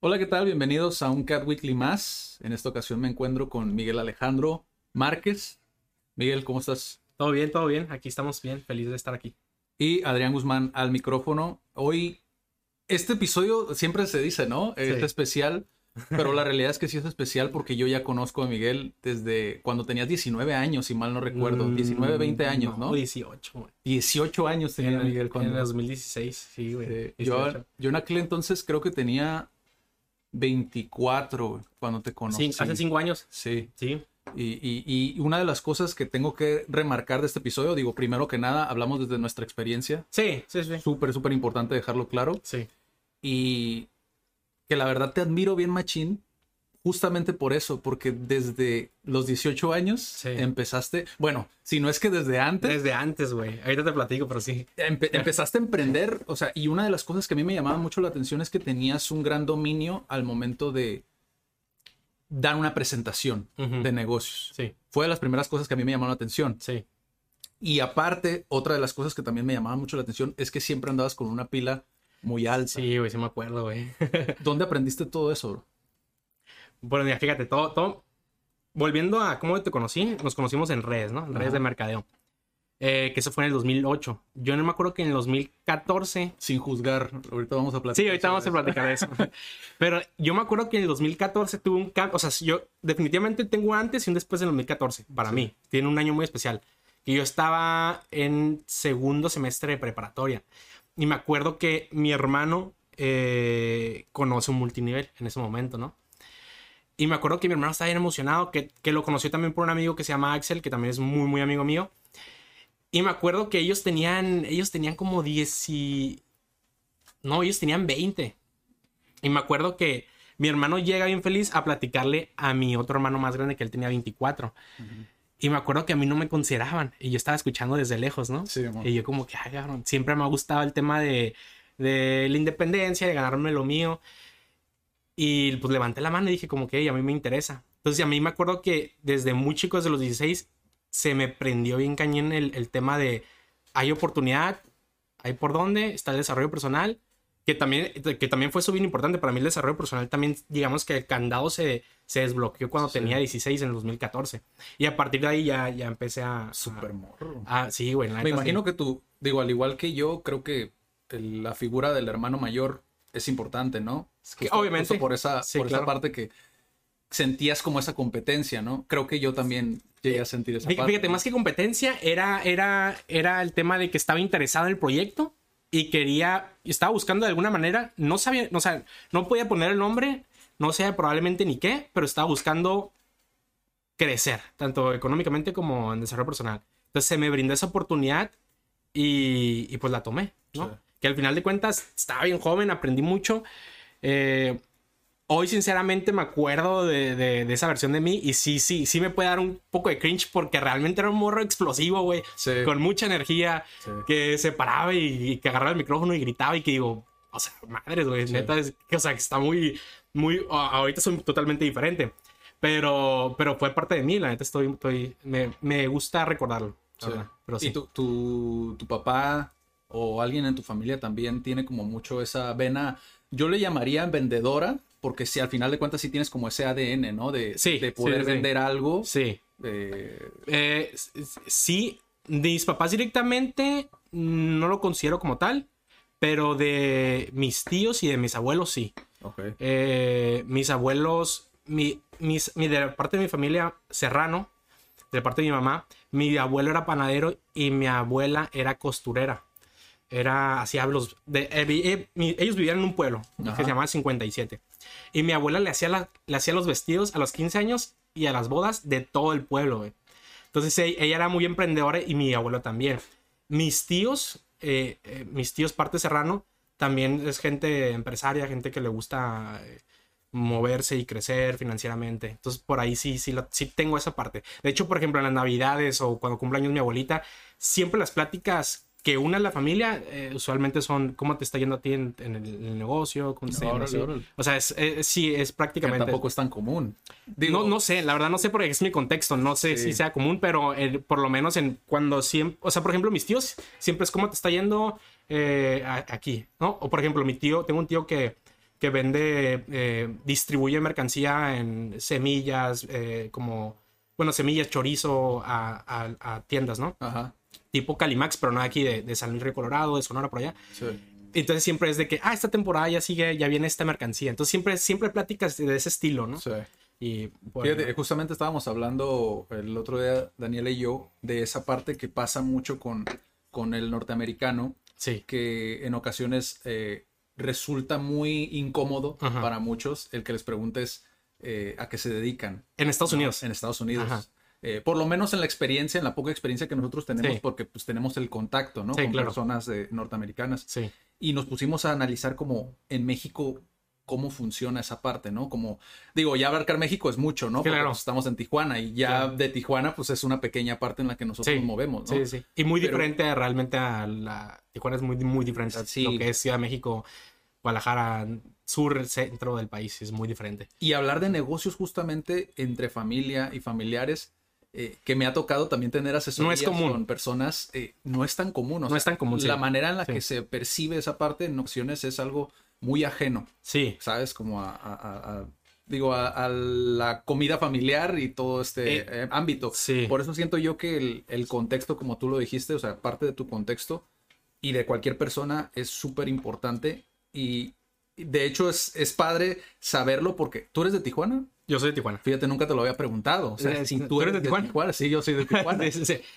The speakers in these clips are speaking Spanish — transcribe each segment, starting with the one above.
Hola, ¿qué tal? Bienvenidos a un Cat Weekly más. En esta ocasión me encuentro con Miguel Alejandro Márquez. Miguel, ¿cómo estás? Todo bien, todo bien. Aquí estamos bien, felices de estar aquí. Y Adrián Guzmán al micrófono. Hoy, este episodio siempre se dice, ¿no? Es especial, pero la realidad es que sí es especial porque yo ya conozco a Miguel desde cuando tenías 19 años, si mal no recuerdo. 19, 20 años, ¿no? 18. 18 años tenía Miguel cuando... En el 2016, sí, güey. yo, yo en aquel entonces creo que tenía 24 cuando te conocí. Sí, hace 5 años. Sí. Sí. Y, una de las cosas que tengo que remarcar de este episodio, digo, primero que nada, hablamos desde nuestra experiencia. Sí, sí, sí. Súper, súper importante dejarlo claro. Sí. Y que la verdad te admiro bien, Machín, justamente por eso, porque desde los 18 años empezaste, bueno, si no es que desde antes. Desde antes, güey. Ahorita te platico, pero sí. empezaste a emprender, o sea, y una de las cosas que a mí me llamaba mucho la atención es que tenías un gran dominio al momento de dar una presentación de negocios. Sí. Fue de las primeras cosas que a mí me llamaron la atención. Sí. Y aparte, otra de las cosas que también me llamaba mucho la atención es que siempre andabas con una pila muy alta. Sí, güey, sí me acuerdo, güey. ¿Dónde aprendiste todo eso? Bueno, mira, fíjate, todo, todo. Volviendo a cómo te conocí, nos conocimos en redes, ¿no? En redes de mercadeo. Eh, que eso fue en el 2008. Yo no me acuerdo que en el 2014. Sin juzgar, ahorita vamos a platicar. Sí, ahorita vamos a platicar de eso. Pero yo me acuerdo que en el 2014 tuve un cambio. O sea, yo definitivamente tengo antes y un después del 2014. Para mí, tiene un año muy especial. Y yo estaba en segundo semestre de preparatoria. Y me acuerdo que mi hermano eh, conoce un multinivel en ese momento, ¿no? Y me acuerdo que mi hermano estaba bien emocionado, que, que lo conoció también por un amigo que se llama Axel, que también es muy, muy amigo mío. Y me acuerdo que ellos tenían, ellos tenían como 10 y... No, ellos tenían 20. Y me acuerdo que mi hermano llega bien feliz a platicarle a mi otro hermano más grande que él tenía 24. Y me acuerdo que a mí no me consideraban. Y yo estaba escuchando desde lejos, ¿no? Sí, y yo como que, ay, cabrón, siempre me ha gustado el tema de, de la independencia, de ganarme lo mío. Y pues levanté la mano y dije como que, a mí me interesa. Entonces a mí me acuerdo que desde muy chico, desde los 16, se me prendió bien cañón el, el tema de hay oportunidad, hay por dónde, está el desarrollo personal, que también, que también fue eso bien importante. Para mí el desarrollo personal también, digamos que el candado se, se desbloqueó cuando tenía 16 en el 2014. Y a partir de ahí ya, ya empecé a... Super morro. Ah, sí, güey. Me imagino que tú, digo, al igual que yo, creo que la figura del hermano mayor es importante, ¿no? que, obviamente. por esa, por esa parte que sentías como esa competencia, ¿no? Creo que yo también llegué a sentir esa fíjate, parte. Fíjate, más que competencia, era, era, era el tema de que estaba interesado en el proyecto y quería, estaba buscando de alguna manera, no sabía, o sea, no podía poner el nombre, no sé probablemente ni qué, pero estaba buscando crecer, tanto económicamente como en desarrollo personal. Entonces se me brindó esa oportunidad y, y pues la tomé, ¿no? Que al final de cuentas estaba bien joven, aprendí mucho. Eh, hoy sinceramente me acuerdo de, de, esa versión de mí y sí, sí, sí me puede dar un poco de cringe porque realmente era un morro explosivo, güey, con mucha energía, que se paraba y, que agarraba el micrófono y gritaba y que digo, o sea, madres, güey, neta, es, que, o sea, que está muy, muy, ahorita soy totalmente diferente, pero, pero fue parte de mí, la neta, estoy, estoy me, me gusta recordarlo. Pero ¿Y tu, tu, tu papá o alguien en tu familia también tiene como mucho esa vena, yo le llamaría vendedora, porque si al final de cuentas sí tienes como ese ADN, ¿no? De, de poder vender algo. Sí. Eh, sí, mis papás directamente no lo considero como tal, pero de mis tíos y de mis abuelos sí. Okay. Eh, mis abuelos, mi, mis, mi, de parte de mi familia serrano, de parte de mi mamá, mi abuelo era panadero y mi abuela era costurera era hacía los de, eh, eh, ellos vivían en un pueblo que se llamaba 57 y mi abuela le hacía le hacía los vestidos a los 15 años y a las bodas de todo el pueblo Entonces e, ella era muy emprendedora y mi abuelo también. Mis tíos, eh, eh, mis tíos parte serrano, también es gente empresaria, gente que le gusta eh, moverse y crecer financieramente. Entonces por ahí sí, sí, sí tengo esa parte. De hecho, por ejemplo, en las navidades o cuando cumpleaños mi abuelita, siempre las pláticas que una la familia eh, usualmente son cómo te está yendo a ti en, el, negocio, cómo te O sea, es, sí, es prácticamente... tampoco es tan común. no, no sé, la verdad no sé porque es mi contexto, no sé si sea común, pero por lo menos en cuando siempre... O sea, por ejemplo, mis tíos siempre es cómo te está yendo eh, aquí, ¿no? O por ejemplo, mi tío, tengo un tío que, que vende, eh, distribuye mercancía en semillas, como, bueno, semillas, chorizo a, a tiendas, ¿no? Ajá tipo Calimax, pero no aquí de, San Luis Río Colorado, de Sonora por allá. Entonces siempre es de que, ah, esta temporada ya sigue, ya viene esta mercancía. Entonces siempre, siempre pláticas de ese estilo, ¿no? Sí. Y justamente estábamos hablando el otro día, Daniela y yo, de esa parte que pasa mucho con, con el norteamericano. Sí. Que en ocasiones eh, resulta muy incómodo para muchos el que les preguntes eh, a qué se dedican. En Estados Unidos. En Estados Unidos. Eh, por lo menos en la experiencia, en la poca experiencia que nosotros tenemos, porque pues tenemos el contacto, ¿no? Con personas norteamericanas. Sí. Y nos pusimos a analizar como en México cómo funciona esa parte, ¿no? Como, digo, ya abarcar México es mucho, ¿no? Porque pues, estamos en Tijuana y ya de Tijuana, pues es una pequeña parte en la que nosotros nos movemos, ¿no? Sí, sí. Y muy diferente realmente a la... Tijuana es muy, muy diferente a lo que es Ciudad de México, Guadalajara, sur, centro del país, es muy diferente. Y hablar de negocios justamente entre familia y familiares eh, que me ha tocado también tener asesorías con personas, eh, no es tan común. no es tan común. La manera en la que se percibe esa parte en opciones es algo muy ajeno. Sí. ¿Sabes? Como a, digo, a, la comida familiar y todo este eh, ámbito. Sí. Por eso siento yo que el, el, contexto, como tú lo dijiste, o sea, parte de tu contexto y de cualquier persona es súper importante y de hecho es, es padre saberlo porque tú eres de Tijuana. Yo soy de Tijuana. Fíjate, nunca te lo había preguntado. O sea, si tú eres de Tijuana? Sí, yo soy de Tijuana.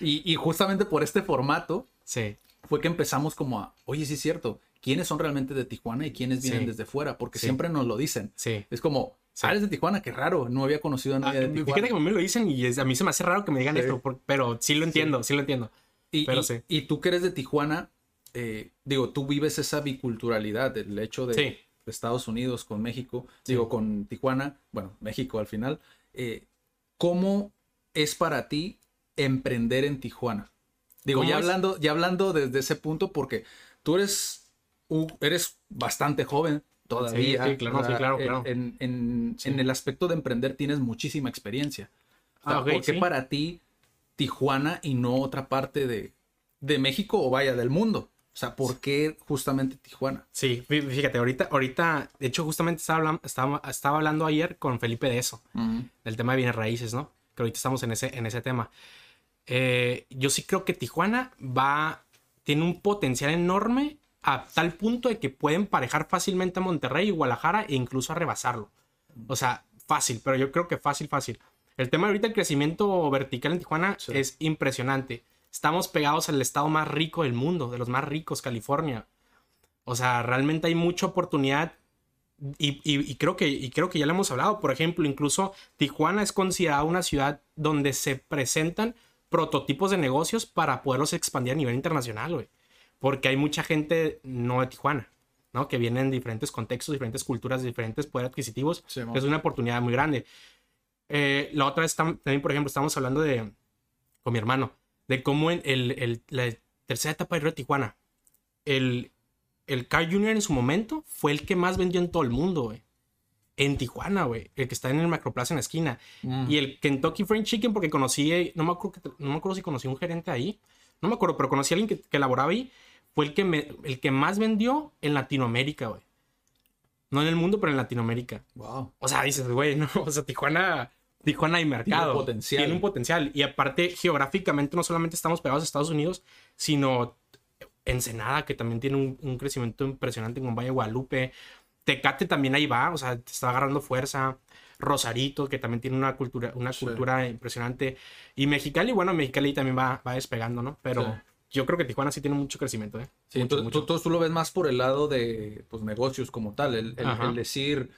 Y, justamente por este formato sí. fue que empezamos como a, oye, sí es cierto, ¿quiénes son realmente de Tijuana y quiénes vienen desde fuera? Porque siempre nos lo dicen. Sí. Es como, ah, eres de Tijuana, qué raro, no había conocido a nadie de ah, Tijuana. Fíjate que me lo dicen y a mí se me hace raro que me digan esto, pero sí lo entiendo, sí, lo entiendo. Y, pero sí. y tú que eres de Tijuana, eh, digo, tú vives esa biculturalidad, el hecho de Estados Unidos con México, digo, con Tijuana, bueno, México al final. Eh, ¿Cómo es para ti emprender en Tijuana? Digo, ya hablando, ya hablando desde ese punto, porque tú eres, eres bastante joven todavía. Sí, claro, sí, claro, claro. En, el aspecto de emprender tienes muchísima experiencia. Ah, ¿Por qué para ti Tijuana y no otra parte de, de México o vaya del mundo? O sea, ¿por qué justamente Tijuana? Sí, fíjate, ahorita, ahorita, de hecho, justamente estaba hablando, estaba, hablando ayer con Felipe de eso, del tema de bienes raíces, ¿no? Que ahorita estamos en ese, en ese tema. Eh, yo sí creo que Tijuana va, tiene un potencial enorme a tal punto de que pueden parejar fácilmente a Monterrey y Guadalajara e incluso a rebasarlo. O sea, fácil, pero yo creo que fácil, fácil. El tema de ahorita el crecimiento vertical en Tijuana es impresionante. Estamos pegados al estado más rico del mundo, de los más ricos, California. O sea, realmente hay mucha oportunidad y, creo que, y creo que ya lo hemos hablado. Por ejemplo, incluso Tijuana es considerada una ciudad donde se presentan prototipos de negocios para poderlos expandir a nivel internacional, güey. Porque hay mucha gente no de Tijuana, ¿no? Que vienen en diferentes contextos, diferentes culturas, diferentes poderes adquisitivos. es una oportunidad muy grande. Eh, la otra vez también, por ejemplo, estamos hablando de, con mi hermano, de cómo en el, la tercera etapa de Río Tijuana, el, el Car Junior en su momento fue el que más vendió en todo el mundo, güey. En Tijuana, güey. El que está en el Macroplaza en la esquina. Mm. Y el Kentucky Fried Chicken, porque conocí, no me, acuerdo, no me acuerdo si conocí un gerente ahí. No me acuerdo, pero conocí a alguien que, que elaboraba ahí. Fue el que, me, el que más vendió en Latinoamérica, güey. No en el mundo, pero en Latinoamérica. Wow. O sea, dices, güey, no, o sea, Tijuana Tijuana hay mercado. Tiene un potencial. Tiene un potencial. Y aparte, geográficamente, no solamente estamos pegados a Estados Unidos, sino Ensenada, que también tiene un, crecimiento impresionante en Valle Guadalupe. Tecate también ahí va, o sea, está agarrando fuerza. Rosarito, que también tiene una cultura, una cultura impresionante. Y Mexicali, bueno, Mexicali también va, va despegando, ¿no? Pero yo creo que Tijuana sí tiene mucho crecimiento, ¿eh? Sí, Tú, tú, lo ves más por el lado de pues, negocios como tal, el, el decir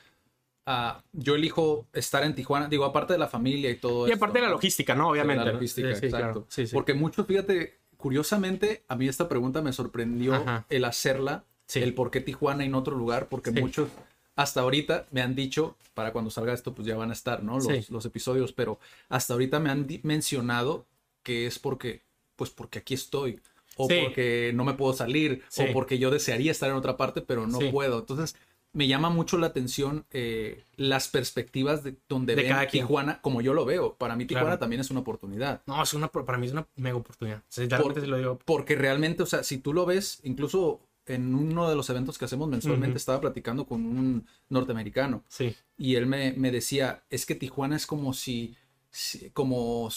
ah, yo elijo estar en Tijuana, digo, aparte de la familia y todo Y aparte de la logística, ¿no? Obviamente. La logística, Sí, exacto. Sí. Porque mucho, fíjate, curiosamente, a mí esta pregunta me sorprendió Ajá. el hacerla, el por qué Tijuana y no otro lugar, porque muchos hasta ahorita me han dicho, para cuando salga esto, pues ya van a estar, ¿no? Los, los episodios, pero hasta ahorita me han mencionado que es porque, pues porque aquí estoy, o Sí. porque no me puedo salir, Sí. o porque yo desearía estar en otra parte, pero no Sí. puedo. Entonces, me llama mucho la atención eh, las perspectivas de donde De ven cada quien. Tijuana, como yo lo veo. Para mí Tijuana Claro. también es una oportunidad. No, es una, para mí es una mega oportunidad. Sinceramente Por- se lo digo. Porque realmente, o sea, si tú lo ves, incluso en uno de los eventos que hacemos mensualmente, estaba platicando con un norteamericano Sí. y él me, me decía, es que Tijuana es como si, si- como,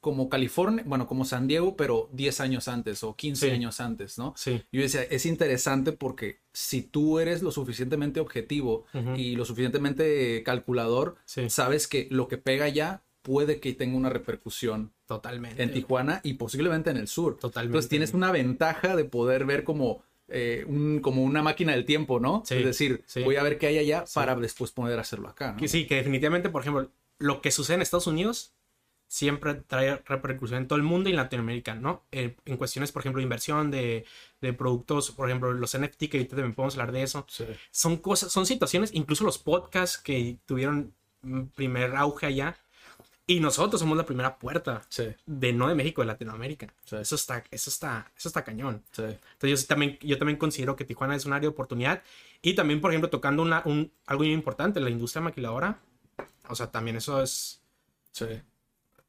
como California, bueno, como San Diego, pero 10 años antes o 15 Sí. años antes, ¿no? Sí. Yo decía, es interesante porque si tú eres lo suficientemente objetivo y lo suficientemente calculador, Sí. sabes que lo que pega allá puede que tenga una repercusión Totalmente. en Tijuana y posiblemente en el sur. Totalmente. Entonces tienes una ventaja de poder ver como, eh, un, como una máquina del tiempo, ¿no? Sí, es decir, sí. voy a ver qué hay allá para después poder hacerlo acá, ¿no? Sí, que definitivamente, por ejemplo, lo que sucede en Estados Unidos siempre trae repercusión en todo el mundo y en Latinoamérica, ¿no? Eh, en cuestiones, por ejemplo, de inversión, de, de productos, por ejemplo, los NFT, que ahorita también podemos hablar de eso. Sí. Son cosas, son situaciones, incluso los podcasts que tuvieron mm, primer auge allá. Y nosotros somos la primera puerta Sí, de no de México, de Latinoamérica. Sí. Eso está, eso está, eso está cañón. sí. Entonces yo también, yo también considero que Tijuana es un área de oportunidad. Y también, por ejemplo, tocando una, un, algo muy importante, la industria maquiladora. O sea, también eso es, sí.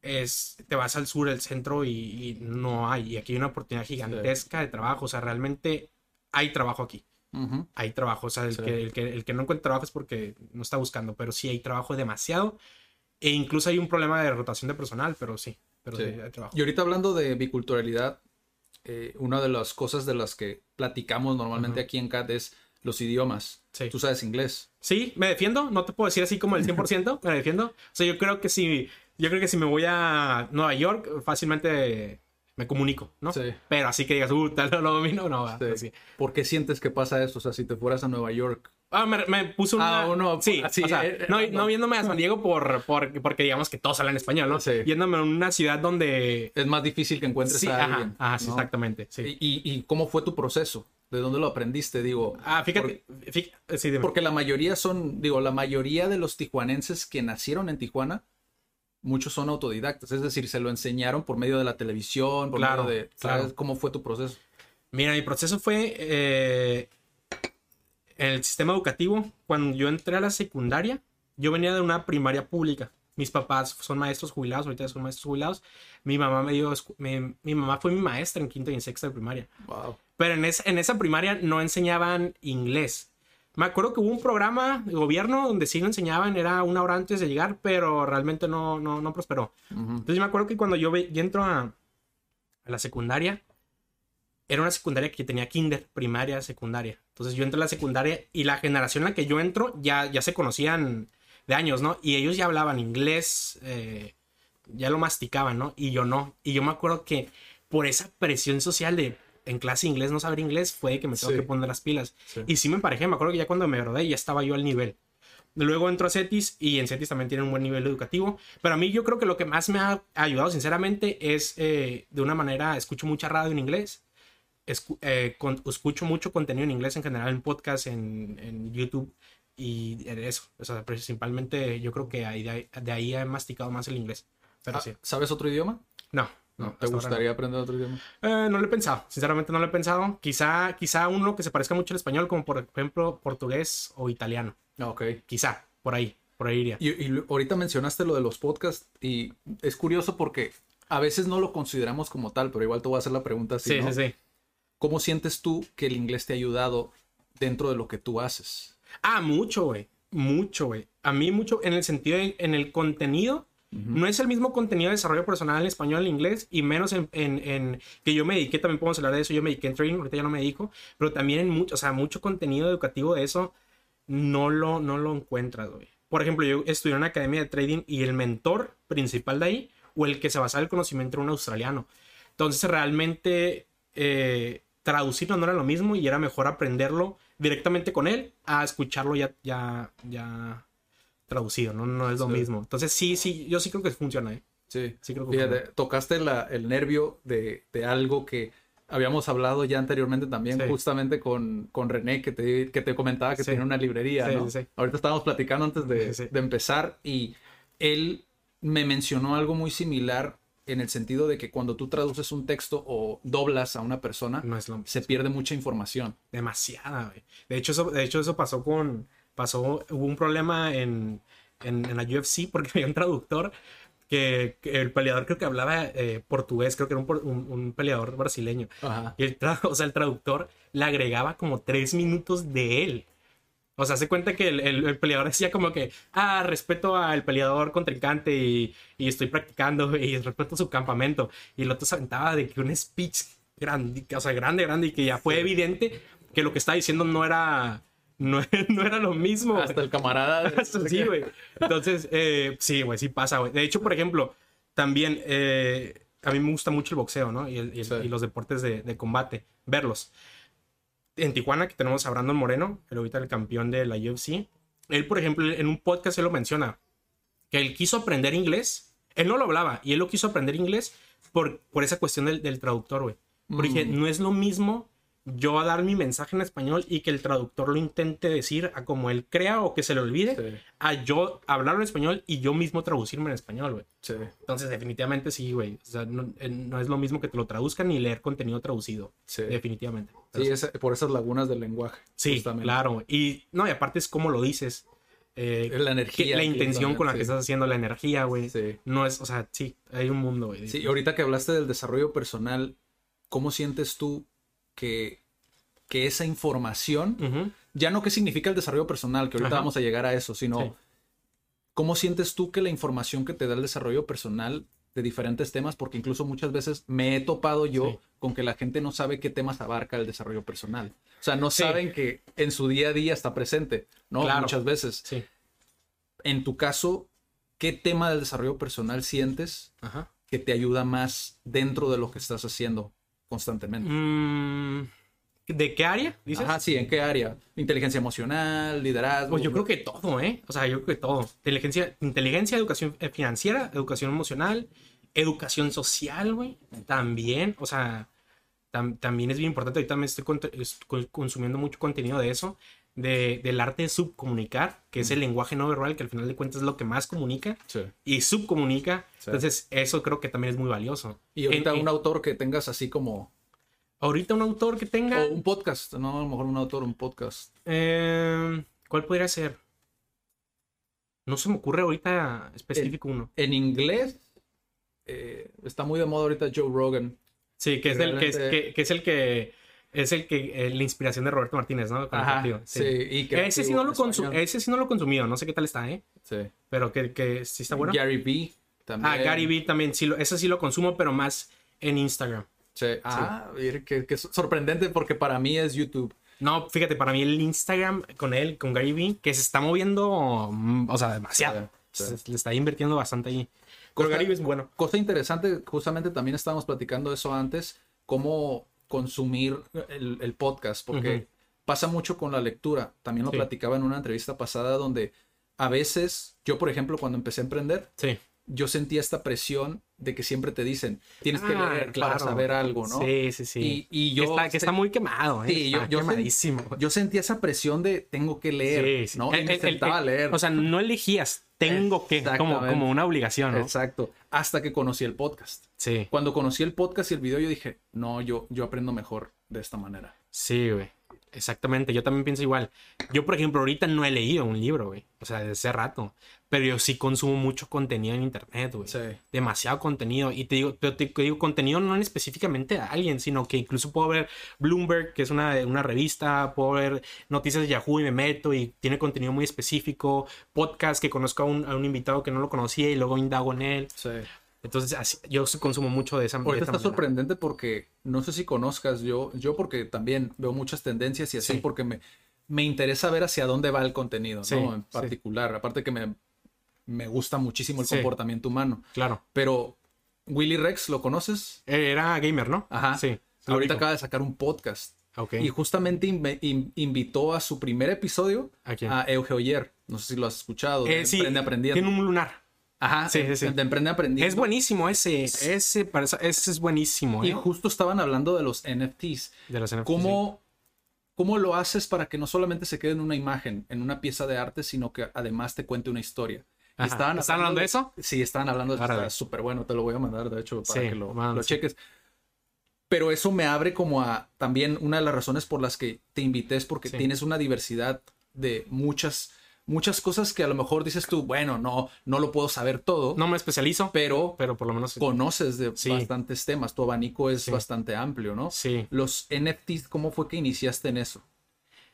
Es te vas al sur, al centro y, y no hay. Y aquí hay una oportunidad gigantesca de trabajo. O sea, realmente hay trabajo aquí. Ujú. Hay trabajo. O sea, el, Sí. que, el, que, el que no encuentra trabajo es porque no está buscando. Pero sí hay trabajo demasiado. E incluso hay un problema de rotación de personal, pero sí. Pero sí, Sí. hay trabajo. Y ahorita hablando de biculturalidad, eh, una de las cosas de las que platicamos normalmente Ujú. aquí en CAT es los idiomas. Sí. Tú sabes inglés. Sí, me defiendo, no te puedo decir así como el 100%, me defiendo. O sea, yo creo que si yo creo que si me voy a Nueva York fácilmente me comunico, ¿no? Sí. Pero así que digas, uh, tal no lo domino, no, va, Sí. ¿Por qué sientes que pasa esto? O sea, si te fueras a Nueva York. Ah, me, me puso una... Ah, uno, sí, así, o sea, eh, no, eh, no viéndome a San Diego por, por- porque digamos que todos hablan español, ¿no? Sí. Yéndome a una ciudad donde... Es más difícil que encuentres Sí, a ajá, alguien. ajá, sí, ¿no? exactamente, sí. ¿Y, y, cómo fue tu proceso? ¿De dónde lo aprendiste? Digo, Ah, fíjate, fíjate sí, porque la mayoría son, digo, la mayoría de los tijuanenses que nacieron en Tijuana, muchos son autodidactas, es decir, se lo enseñaron por medio de la televisión, por Claro, medio de, ¿sabes claro. cómo fue tu proceso? Mira, mi proceso fue eh, en el sistema educativo. Cuando yo entré a la secundaria, yo venía de una primaria pública. Mis papás son maestros jubilados, ahorita son maestros jubilados. Mi mamá me dio, mi mamá fue mi maestra en quinto y en sexto de primaria. Wow. Pero en esa primaria no enseñaban inglés. Me acuerdo que hubo un programa de gobierno donde sí lo enseñaban, era una hora antes de llegar, pero realmente no, no, no prosperó. Entonces yo me acuerdo que cuando yo, ve- yo entro a, a la secundaria, era una secundaria que tenía kinder, primaria, secundaria. Entonces yo entré a la secundaria y la generación en la que yo entro ya, ya se conocían de años, ¿no? Y ellos ya hablaban inglés, eh, ya lo masticaban, ¿no? Y yo no. Y yo me acuerdo que por esa presión social de en clase de inglés no saber inglés fue que me tengo Sí. que poner las pilas. Sí. Y sí me emparejé, me acuerdo que ya cuando me gradué ya estaba yo al nivel. Luego entro a CETIS y en CETIS también tiene un buen nivel educativo. Pero a mí yo creo que lo que más me ha ayudado sinceramente es eh, de una manera, escucho mucha radio en inglés, escu- eh, con- escucho mucho contenido en inglés en general en podcast, en, en YouTube y eso. O sea, principalmente yo creo que ahí, de, ahí, de ahí he masticado más el inglés. Pero Ah, sí. ¿Sabes otro idioma? No, no. ¿Te gustaría aprender otro idioma? no. Eh, no lo he pensado, sinceramente no lo he pensado. Quizá, quizá uno que se parezca mucho al español, como por ejemplo portugués o italiano. Ah, Ok. Quizá, por ahí, por ahí iría. Y, ahorita mencionaste lo de los podcasts y es curioso porque a veces no lo consideramos como tal, pero igual te voy a hacer la pregunta así, Sí, ¿no? sí, sí. ¿Cómo sientes tú que el inglés te ha ayudado dentro de lo que tú haces? Ah, mucho, güey. Mucho, güey. A mí mucho en el sentido de, en el contenido. No es el mismo contenido de desarrollo personal en español, en inglés, y menos en, que yo me dediqué, también podemos hablar de eso, yo me dediqué en trading, ahorita ya no me dedico, pero también en mucho, o sea, mucho contenido educativo de eso no lo, no lo encuentras, güey. Por ejemplo, yo estudié en una academia de trading y el mentor principal de ahí, o el que se basaba el conocimiento, era un australiano. Entonces, realmente, eh, traducirlo no era lo mismo y era mejor aprenderlo directamente con él a escucharlo ya, ya, ya, traducido, no, no es lo mismo. Entonces sí, sí, yo sí creo que funciona. ¿eh? Sí, sí creo que Fíjate, tocaste el nervio de, algo que habíamos hablado ya anteriormente también, justamente con, con René, que te, que te comentaba que tenía una librería, ¿no? Ahorita estábamos platicando antes de, de empezar y él me mencionó algo muy similar en el sentido de que cuando tú traduces un texto o doblas a una persona, se pierde mucha información. Demasiada, güey. De hecho, eso, de hecho, eso pasó con. Pasó. Hubo un problema en, en, la UFC porque había un traductor que, el peleador creo que hablaba eh, portugués, creo que era un, un, peleador brasileño. Y el, o sea, el traductor le agregaba como tres minutos de él. O sea, se cuenta que el, peleador decía como que, ah, respeto al peleador contrincante y, y estoy practicando y respeto su campamento. Y el otro se aventaba de que un speech grande, o sea, grande, grande y que ya fue evidente que lo que estaba diciendo no era, no, no era lo mismo. Hasta el camarada. sí, güey. Entonces, eh, sí, güey, sí pasa, güey. De hecho, por ejemplo, también eh, a mí me gusta mucho el boxeo, ¿no? Y, y los deportes de, de combate, verlos en Tijuana, que tenemos a Brandon Moreno, el ahorita el campeón de la UFC. Él, por ejemplo, en un podcast se lo menciona, que él quiso aprender inglés. Él no lo hablaba y él lo quiso aprender inglés por, por esa cuestión del, del traductor, güey. Porque mm. no es lo mismo yo a dar mi mensaje en español y que el traductor lo intente decir a como él crea o que se le olvide, a yo hablar en español y yo mismo traducirme en español, güey. Sí. Entonces, definitivamente sí, güey. O sea, no, es lo mismo que te lo traduzcan ni leer contenido traducido. Sí. Definitivamente. Sí, por esas lagunas del lenguaje. Sí, claro. Y no, y aparte es como lo dices. Eh, la energía. la intención con la que estás haciendo la energía, güey. Sí. No es, o sea, sí, hay un mundo, güey. Sí, ahorita que hablaste del desarrollo personal, ¿cómo sientes tú que, que esa información, ya no qué significa el desarrollo personal, que ahorita vamos a llegar a eso, sino cómo sientes tú que la información que te da el desarrollo personal de diferentes temas, porque incluso muchas veces me he topado yo con que la gente no sabe qué temas abarca el desarrollo personal. O sea, no saben que en su día a día está presente, ¿no? Muchas veces. En tu caso, ¿qué tema del desarrollo personal sientes que te ayuda más dentro de lo que estás haciendo? Constantemente. Mm, ¿De qué área? Dices? Ajá, sí, ¿en qué área? Inteligencia emocional, liderazgo. Pues yo creo que todo, ¿eh? O sea, yo creo que todo. Inteligencia, inteligencia educación eh, financiera, educación emocional, educación social, güey. También, o sea, también es bien importante. Ahorita me estoy, estoy consumiendo mucho contenido de eso del arte de subcomunicar, que es el lenguaje no verbal, que al final de cuentas es lo que más comunica y subcomunica. Entonces, eso creo que también es muy valioso. Y ahorita un autor que tengas así como. Ahorita un autor que tenga. O un podcast, no, a lo mejor un autor, un podcast. Em, ¿Cuál podría ser? No se me ocurre ahorita específico uno. En inglés eh, está muy de moda ahorita Joe Rogan. Sí, que, es, el, que es el que es el que la inspiración de Roberto Martínez, ¿no? sí. y ese, sí no lo ese sí no lo consumido, no sé qué tal está, ¿eh? Sí. Pero que, que sí está bueno. Gary Vee también. Ah, Gary Vee también, sí, lo, ese sí lo consumo, pero más en Instagram. Sí. Ah, que, que, sorprendente porque para mí es YouTube. No, fíjate, para mí el Instagram con él, con Gary Vee, que se está moviendo, mm, o sea, demasiado. le está invirtiendo bastante ahí. Con Gary Vee es bueno. Cosa interesante, justamente también estábamos platicando eso antes, cómo consumir el, podcast, porque pasa mucho con la lectura. También lo platicaba en una entrevista pasada donde a veces, yo por ejemplo, cuando empecé a emprender, yo sentía esta presión de que siempre te dicen, tienes que ah, leer para saber algo, ¿no? Sí, sí, sí. Y, yo... Que está, muy quemado, ¿eh? Sí, yo, quemadísimo. yo sentía esa presión de tengo que leer, ¿no? Y leer. O sea, no elegías, tengo que, como, como una obligación, ¿no? Exacto. Hasta que conocí el podcast. Sí. Cuando conocí el podcast y el video, yo dije, no, yo, yo aprendo mejor de esta manera. Sí, güey. Exactamente, yo también pienso igual. Yo, por ejemplo, ahorita no he leído un libro, güey. O sea, desde hace rato. Pero yo sí consumo mucho contenido en internet, güey. Sí. Demasiado contenido. Y te digo, te digo, contenido no específicamente a alguien, sino que incluso puedo ver Bloomberg, que es una, una revista, puedo ver noticias de Yahoo y me meto y tiene contenido muy específico. Podcast que conozco a un, a un invitado que no lo conocía y luego indago en él. Sí. Entonces, así, yo consumo mucho de esa manera. está sorprendente porque no sé si conozcas yo, yo porque también veo muchas tendencias y así porque me, me interesa ver hacia dónde va el contenido, ¿no? En particular. Aparte que me, me gusta muchísimo el comportamiento humano. Claro. Pero, Willy Rex, ¿lo conoces? Era gamer, ¿no? Ajá. Sí. Ahorita acaba de sacar un podcast Y justamente invitó a su primer episodio a, Euge Oyer. No sé si lo has escuchado. Eh, sí, Emprende Aprendiendo. Tiene un lunar. Ajá, sí, sí, sí. De Emprende Aprendiendo. Es buenísimo ese. Ese, ese es buenísimo. Y ¿eh? justo estaban hablando de los NFTs. De los NFTs. ¿Cómo, ¿Cómo lo haces para que no solamente se quede en una imagen, en una pieza de arte, sino que además te cuente una historia? ¿Estaban, hablando de eso? Sí, estaban hablando de eso. Está súper bueno. Te lo voy a mandar, de hecho, para que lo, lo cheques. Pero eso me abre como a también una de las razones por las que te invité es porque tienes una diversidad de muchas muchas cosas que a lo mejor dices tú, bueno, no, no lo puedo saber todo. No me especializo, pero, pero por lo menos conoces de bastantes temas. Tu abanico es bastante amplio, ¿no? Sí. Los NFTs, ¿cómo fue que iniciaste en eso?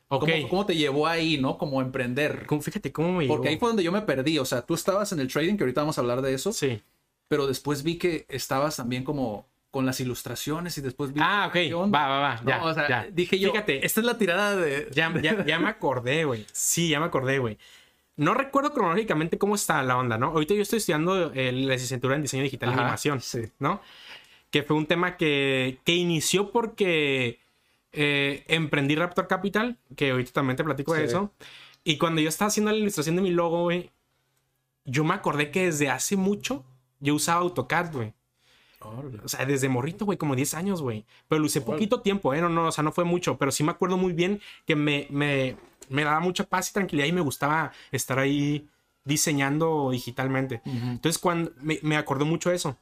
Okay. ¿Cómo, te llevó ahí, no? Como emprender. fíjate cómo me llevó. Porque ahí fue donde yo me perdí. O sea, tú estabas en el trading, que ahorita vamos a hablar de eso. Sí. Pero después vi que estabas también como con las ilustraciones y después vi. Ah, ok. Va, va, va. Ya, o sea, dije yo. Fíjate. Esta es la tirada de. Ya, ya, ya me acordé, güey. Sí, ya me acordé, güey. No recuerdo cronológicamente cómo está la onda, ¿no? Ahorita yo estoy estudiando eh, la licenciatura en diseño digital y animación, sí. ¿no? Que fue un tema que, que inició porque eh, emprendí Raptor Capital, que ahorita también te platico de eso. Y cuando yo estaba haciendo la ilustración de mi logo, güey, yo me acordé que desde hace mucho yo usaba AutoCAD, güey. O sea, desde morrito, güey, como 10 años, güey. Pero lo usé poquito tiempo, ¿eh? No, no, o sea, no fue mucho. Pero sí me acuerdo muy bien que me, me, me daba mucha paz y tranquilidad y me gustaba estar ahí diseñando digitalmente. Entonces, cuando me, me acordó mucho eso,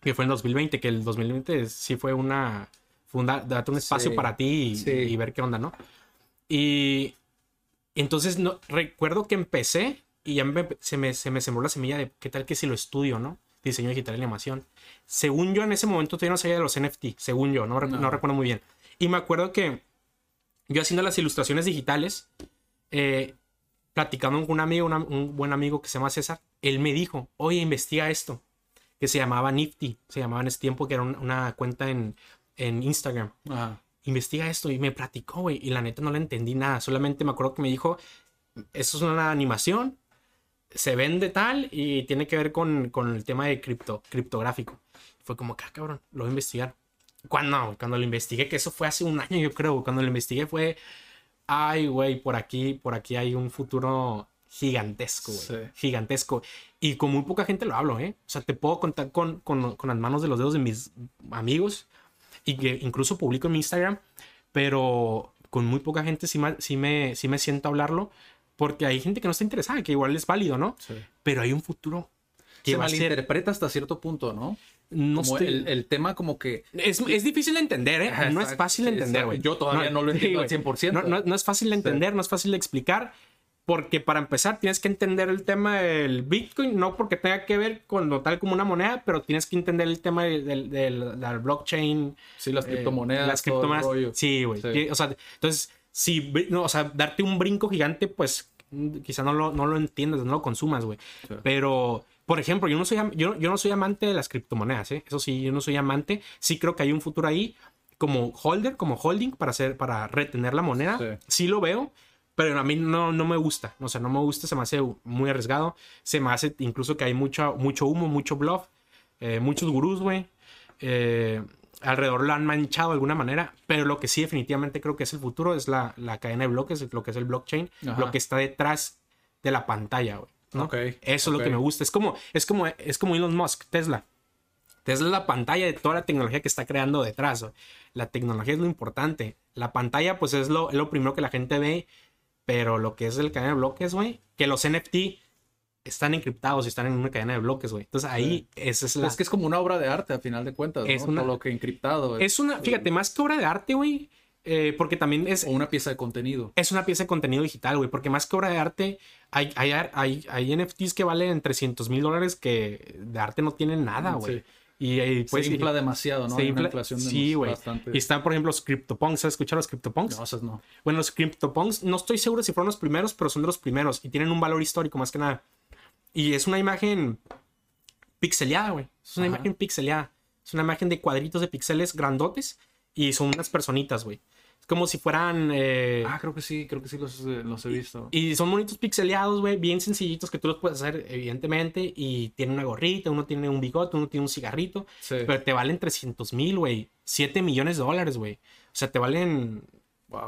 que fue en 2020, que el 2020 sí fue una. Fue un, date un espacio para ti y, ver qué onda, ¿no? Y entonces no, recuerdo que empecé y ya se, me, se me sembró la semilla de qué tal que si lo estudio, ¿no? Diseño digital y animación. Según yo, en ese momento todavía no sabía de los NFT, según yo, no, no. recuerdo muy bien. Y me acuerdo que yo haciendo las ilustraciones digitales, eh, platicando con un amigo, un buen amigo que se llama César, él me dijo, oye, investiga esto, que se llamaba Nifty, se llamaba en ese tiempo, que era una cuenta en, en Instagram. Investiga esto y me platicó, güey, y la neta no le entendí nada, solamente me acuerdo que me dijo, eso es una animación, se vende tal y tiene que ver con, con el tema de cripto, criptográfico. Fue como ah, cabrón, lo voy a investigar. Cuando, cuando lo investigué, que eso fue hace un año, yo creo, cuando lo investigué fue, ay, güey, por aquí, por aquí hay un futuro gigantesco, güey. Gigantesco. Y con muy poca gente lo hablo, ¿eh? O sea, te puedo contar con, con, con, las manos de los dedos de mis amigos y que incluso publico en mi Instagram, pero con muy poca gente sí me, sí me, sí me siento a hablarlo porque hay gente que no está interesada, que igual es válido, ¿no? Sí. Pero hay un futuro que se malinterpreta hasta cierto punto, ¿no? No el, tema como que... Es, es difícil de entender, ¿eh? no es fácil de entender, güey. Yo todavía no, lo entiendo al 100%. No, no, es fácil de entender, no es fácil de explicar, porque para empezar tienes que entender el tema del Bitcoin, no porque tenga que ver con lo tal como una moneda, pero tienes que entender el tema del, del, blockchain. Sí, las eh, criptomonedas. las criptomonedas. Sí, güey. O sea, entonces, si, no, o sea, darte un brinco gigante, pues quizá no lo, no lo entiendas, no lo consumas, güey. Pero por ejemplo, yo no soy, yo, yo no soy amante de las criptomonedas, ¿eh? Eso sí, yo no soy amante. Sí creo que hay un futuro ahí como holder, como holding para hacer, para retener la moneda. Sí, lo veo, pero a mí no, no me gusta. O sea, no me gusta, se me hace muy arriesgado. Se me hace incluso que hay mucho, mucho humo, mucho bluff, eh, muchos gurús, güey. Eh, alrededor lo han manchado de alguna manera, pero lo que sí definitivamente creo que es el futuro es la, la cadena de bloques, lo que es el blockchain, lo que está detrás de la pantalla, güey. Eso es lo que me gusta. Es como, es como, es como Elon Musk, Tesla. Tesla es la pantalla de toda la tecnología que está creando detrás. La tecnología es lo importante. La pantalla, pues, es lo, lo primero que la gente ve. Pero lo que es el cadena de bloques, güey, que los NFT están encriptados y están en una cadena de bloques, güey. Entonces ahí esa es la... Es que es como una obra de arte, a final de cuentas, Es una... lo que encriptado. Es, una... Fíjate, más que obra de arte, güey, eh, porque también es... O una pieza de contenido. Es una pieza de contenido digital, güey. Porque más que obra de arte, hay, hay, hay, hay NFTs que valen 300 mil dólares que de arte no tienen nada, güey. Y, pues, se infla demasiado, ¿no? Se infla, sí, güey. Y están, por ejemplo, los CryptoPunks. ¿Has escuchado los CryptoPunks? No, esos no. Bueno, los CryptoPunks, no estoy seguro si fueron los primeros, pero son de los primeros. Y tienen un valor histórico, más que nada. Y es una imagen pixeleada, güey. Es una imagen pixeleada. Es una imagen de cuadritos de píxeles grandotes. Y son unas personitas, güey. Como si fueran. Eh, ah, creo que sí, creo que sí los, eh, los he visto. Y son monitos pixeleados, güey, bien sencillitos que tú los puedes hacer, evidentemente. Y tiene una gorrita, uno tiene un bigote, uno tiene un cigarrito. Pero te valen 300 mil, güey. 7 millones de dólares, güey. O sea, te valen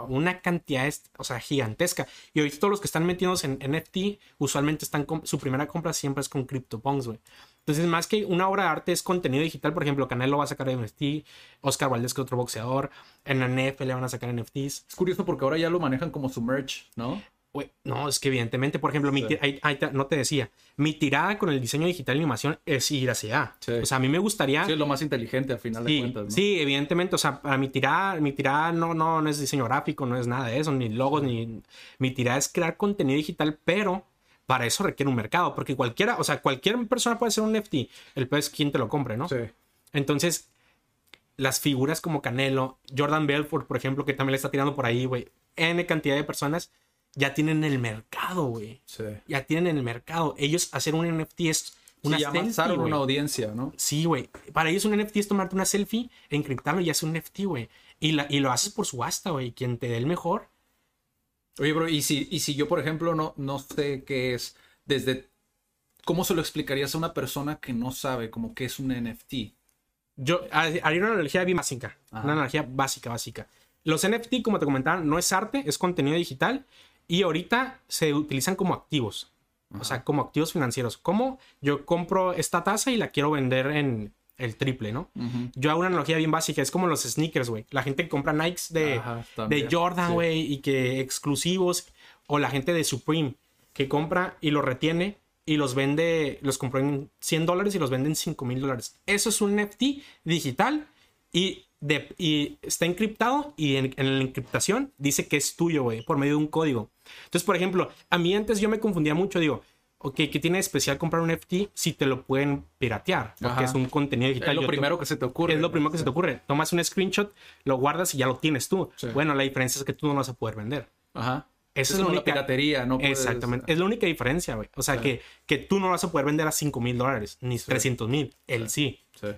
una cantidad, o sea, gigantesca. Y ahorita todos los que están metidos en NFT, usualmente están con, su primera compra siempre es con CryptoPunks, güey. Entonces, más que una obra de arte es contenido digital, por ejemplo, Canelo va a sacar NFT, Oscar Valdez, que otro boxeador, en la NFL van a sacar NFTs. Es curioso porque ahora ya lo manejan como su merch, ¿no? No, es que evidentemente, por ejemplo, no te decía, mi tirada con el diseño digital y animación es ir hacia allá. O sea, a mí me gustaría. Sí, es lo más inteligente al final de cuentas. ¿no? Sí, evidentemente, o sea, para mi tirada, mi tirada no, no, no es diseño gráfico, no es nada de eso, ni logos, ni. Mi tirada es crear contenido digital, pero para eso requiere un mercado, porque cualquiera, o sea, cualquier persona puede hacer un NFT, el pez quien te lo compre, ¿no? Sí. Entonces, las figuras como Canelo, Jordan Belfort, por ejemplo, que también le está tirando por ahí, güey, N cantidad de personas ya tienen el mercado, güey. Sí. Ya tienen el mercado. Ellos hacer un NFT es una sí, selfie, una audiencia, ¿no? Sí, güey. Para ellos un NFT es tomarte una selfie, encriptarlo y hacer un NFT, güey. Y, la, y lo haces por subasta, güey. Quien te dé el mejor. Oye, bro, y si, y si yo, por ejemplo, no, no sé qué es, desde... ¿Cómo se lo explicarías a una persona que no sabe como qué es un NFT? Yo haría una analogía bien básica. Una analogía básica, básica. Los NFT, como te comentaba, no es arte, es contenido digital y ahorita se utilizan como activos. O sea, como activos financieros. Como yo compro esta taza y la quiero vender en el triple, ¿no? Yo hago una analogía bien básica. Es como los sneakers, güey. La gente que compra Nikes de, de Jordan, güey, y que exclusivos. O la gente de Supreme que compra y los retiene y los vende, los compró en 100 dólares y los vende en 5 mil dólares. Eso es un NFT digital y y está encriptado y en, la encriptación dice que es tuyo, güey, por medio de un código. Entonces, por ejemplo, a mí antes yo me confundía mucho, digo, ok, ¿qué tiene especial comprar un NFT si te lo pueden piratear? Porque es un contenido digital. Es lo primero que se te ocurre. Es lo primero que se te ocurre. Tomas un screenshot, lo guardas y ya lo tienes tú. Bueno, la diferencia es que tú no lo vas a poder vender. Ajá. Esa es, la única piratería, ¿no? Exactamente. Es la única diferencia, güey. O sea, que, que tú no lo vas a poder vender a 5 mil dólares, ni 300 mil. Él sí. sí.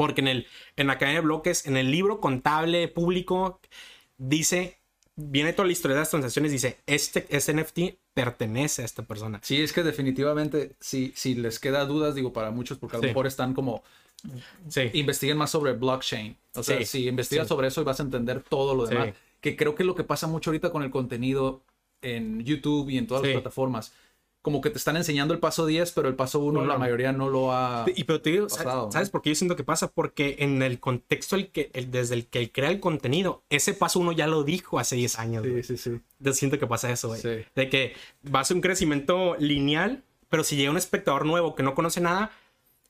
Porque en, el, en la cadena de bloques, en el libro contable público, dice, viene toda la historia de las transacciones, dice, este, este NFT pertenece a esta persona. Sí, es que definitivamente, si, si les queda dudas, digo, para muchos, porque a lo mejor están como... Sí. Investiguen más sobre blockchain. O sea, si investigas sobre eso y vas a entender todo lo demás. Que creo que es lo que pasa mucho ahorita con el contenido en YouTube y en todas las plataformas como que te están enseñando el paso 10, pero el paso 1 la mayoría no lo ha. Y pero te digo, ¿sabes por qué yo siento que pasa? Porque en el contexto el que, desde el que él crea el contenido, ese paso 1 ya lo dijo hace 10 años. Sí, sí, sí. Yo siento que pasa eso, güey. De que va a ser un crecimiento lineal, pero si llega un espectador nuevo que no conoce nada,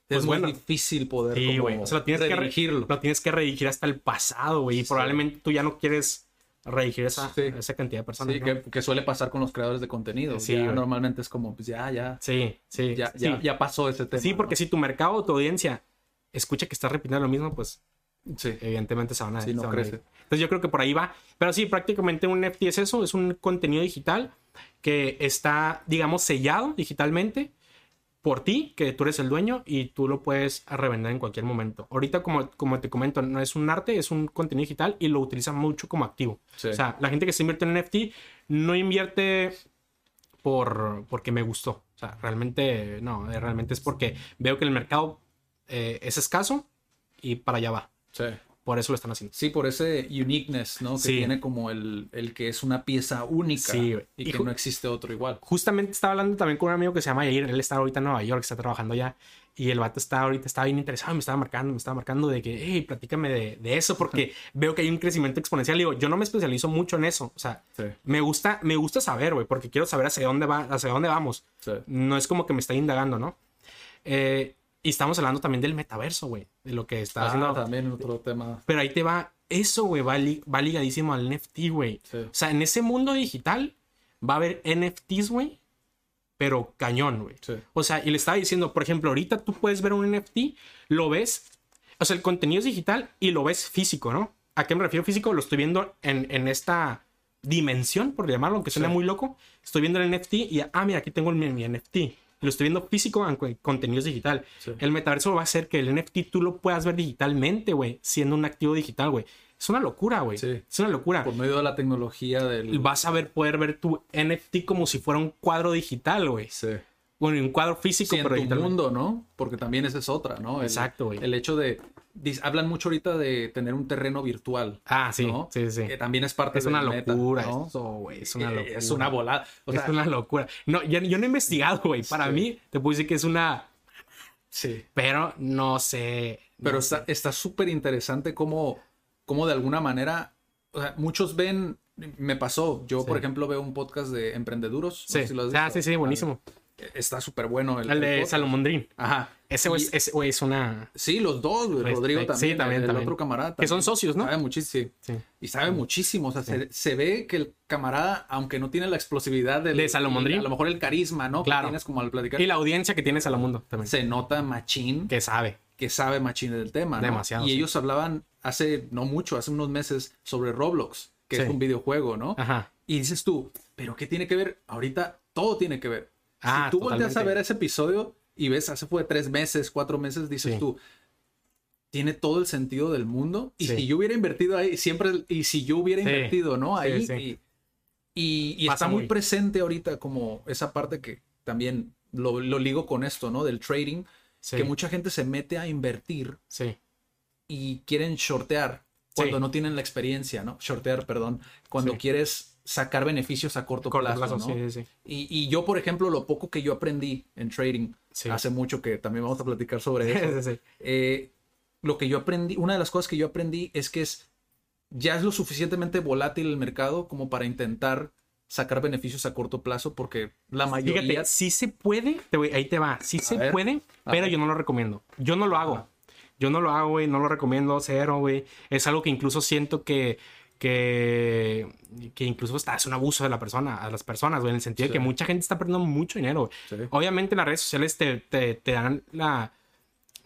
pues es muy difícil poder sí, como o sea, lo tienes Que lo tienes que redirigir hasta el pasado, güey. Y probablemente tú ya no quieres redirigir esa, esa cantidad de personas. Sí, que, suele pasar con los creadores de contenido. Sí, normalmente es como, pues ya, ya. Sí, sí. Ya, ya, pasó ese tema. Sí, porque si tu mercado o tu audiencia escucha que estás repitiendo lo mismo, pues sí. evidentemente se van a. Sí, no crece. Entonces yo creo que por ahí va. Pero sí, prácticamente un NFT es eso, es un contenido digital que está, digamos, sellado digitalmente por ti, que tú eres el dueño y tú lo puedes revender en cualquier momento. Ahorita, como, como te comento, no es un arte, es un contenido digital y lo utilizan mucho como activo. O sea, la gente que se invierte en NFT no invierte por, porque me gustó. O sea, realmente no, realmente es porque veo que el mercado eh, es escaso y para allá va. Sí. Por eso lo están haciendo. Sí, por ese uniqueness, ¿no? Que tiene como el, el, que es una pieza única. Sí, y, que no existe otro igual. Justamente estaba hablando también con un amigo que se llama Yair. Él está ahorita en Nueva York, está trabajando ya. Y el vato está ahorita, está bien interesado, me estaba marcando, me estaba marcando de que, hey, platícame de, de eso, porque veo que hay un crecimiento exponencial. digo, yo no me especializo mucho en eso. O sea, me gusta, me gusta saber, güey, porque quiero saber hacia dónde va, hacia dónde vamos. No es como que me está indagando, ¿no? Eh, y estamos hablando también del metaverso, güey. De lo que está ah, haciendo. también otro tema. Pero ahí te va. Eso, güey, va, va, ligadísimo al NFT, güey. O sea, en ese mundo digital va a haber NFTs, güey. Pero cañón, güey. O sea, y le estaba diciendo, por ejemplo, ahorita tú puedes ver un NFT, lo ves. O sea, el contenido es digital y lo ves físico, ¿no? ¿A qué me refiero físico? Lo estoy viendo en, en esta dimensión, por llamarlo, aunque suene muy loco. Estoy viendo el NFT y, ah, mira, aquí tengo mi, mi NFT lo estoy viendo físico en contenidos digital. El metaverso va a hacer que el NFT tú lo puedas ver digitalmente, güey, siendo un activo digital, güey. Es una locura, güey. Sí. Es una locura. Por medio de la tecnología del... Vas a ver, poder ver tu NFT como si fuera un cuadro digital, güey. Sí. Bueno, un cuadro físico, Sí, en pero tu digital. mundo, ¿no? Porque también esa es otra, ¿no? El- Exacto, güey. El hecho de... Hablan mucho ahorita de tener un terreno virtual. Ah, sí, ¿no? sí, sí. Que también es parte Es del una meta, locura ¿no? eso, güey. Es una Eh, locura. Es una volada. O sea, es una locura. No, yo, yo no he investigado, güey. Para Sí. mí, te puedo decir que es una. sí. Pero no sé. Pero no está súper interesante cómo, cómo de alguna manera, o sea, muchos ven, me pasó, yo por ejemplo veo un podcast de emprendeduros. no Sí. sé si lo has ah, sí, sí, buenísimo. Está súper bueno el, El de. Salomondrín. Ajá. Ese güey es, una. Sí, los dos, güey. Respect. Rodrigo Sí, también. también, el, también. otro camarada. Que son también. socios, ¿no? Sabe muchísimo. Sí. Y sabe muchísimo. O sea, se, se ve que el camarada, aunque no tiene la explosividad del, De Salomondrín. A lo mejor el carisma, ¿no? Claro. Que tienes como al platicar. Y la audiencia que tiene Salamundo también. Se nota machín Que sabe. que sabe machín del tema. ¿no? Demasiado, Y ellos hablaban hace, no mucho, hace unos meses, sobre Roblox, que es un videojuego, ¿no? Ajá. Y dices tú, ¿pero qué tiene que ver? Ahorita todo tiene que ver. Ah, si tú volteas a totalmente. ver ese episodio y ves, hace fue tres meses, cuatro meses, dices Sí. tú, tiene todo el sentido del mundo. Y Sí. si yo hubiera invertido ahí, siempre, y si yo hubiera Sí. invertido, ¿no? Ahí. sí. Y, y- y está muy muy. presente ahorita como esa parte que también lo, lo ligo con esto, ¿no? Del trading, que mucha gente se mete a invertir y quieren shortear cuando no tienen la experiencia, ¿no? Shortear, perdón. Cuando quieres sacar beneficios a corto, Corto plazo, plazo, ¿no? sí, sí. Y, y yo, por ejemplo, lo poco que yo aprendí en trading, Sí. hace mucho que también vamos a platicar sobre eso, eh, lo que yo aprendí, una de las cosas que yo aprendí es que es, ya es lo suficientemente volátil el mercado como para intentar sacar beneficios a corto plazo porque la mayoría... Fíjate, sí se puede, te voy- ahí te va, sí se ver. puede, pero ver. yo no lo recomiendo. Yo no lo hago. Yo no lo hago, güey, no lo recomiendo, cero, güey. Es algo que incluso siento que, que, que incluso hasta es un abuso de la persona, a las personas, güey, en el sentido Sí. de que mucha gente está perdiendo mucho dinero. Sí. Obviamente las redes sociales te, te, te dan la,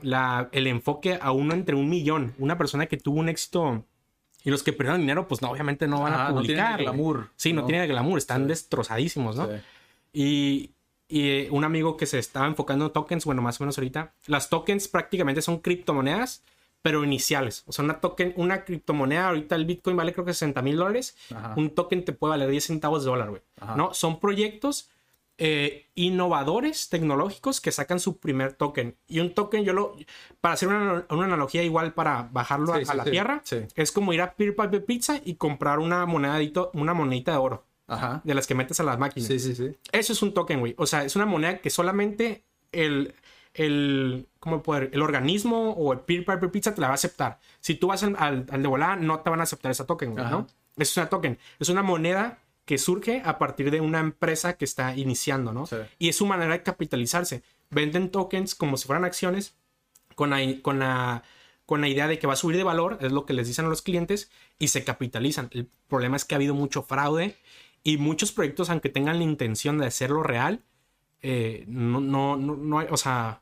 la, el enfoque a uno entre un millón. Una persona que tuvo un éxito y los que perdieron dinero, pues no, obviamente no van Ajá, a no tienen publicar. el güey. glamour, Sí, no, ¿no? tienen el glamour, están Sí. destrozadísimos, ¿no? Y, y, eh, un amigo que se estaba enfocando en tokens, bueno, más o menos ahorita, las tokens prácticamente son criptomonedas, pero iniciales. O sea, una token, una criptomoneda, ahorita el Bitcoin vale creo que 60 mil dólares. Un token te puede valer 10 centavos de dólar, güey. ¿No? Son proyectos eh, innovadores tecnológicos que sacan su primer token. Y un token, yo lo. Para hacer una, una analogía igual para bajarlo a, Sí, sí, a la sí, tierra, sí. es como ir a Peer Piper Pizza y comprar una monedadito, una monedita de oro. Ajá. De las que metes a las máquinas. Sí, sí, sí. Eso es un token, güey. O sea, es una moneda que solamente el, el, ¿cómo poder? el organismo o el Peer Piper Pizza te la va a aceptar. Si tú vas al, al, al de volada, no te van a aceptar esa token, güey. ¿no? Es una token. Es una moneda que surge a partir de una empresa que está iniciando, ¿no? Sí. Y es su manera de capitalizarse. Venden tokens como si fueran acciones con la, con la, con la idea de que va a subir de valor, es lo que les dicen a los clientes, y se capitalizan. El problema es que ha habido mucho fraude y muchos proyectos, aunque tengan la intención de hacerlo real, eh, no, no, no, no hay- o sea,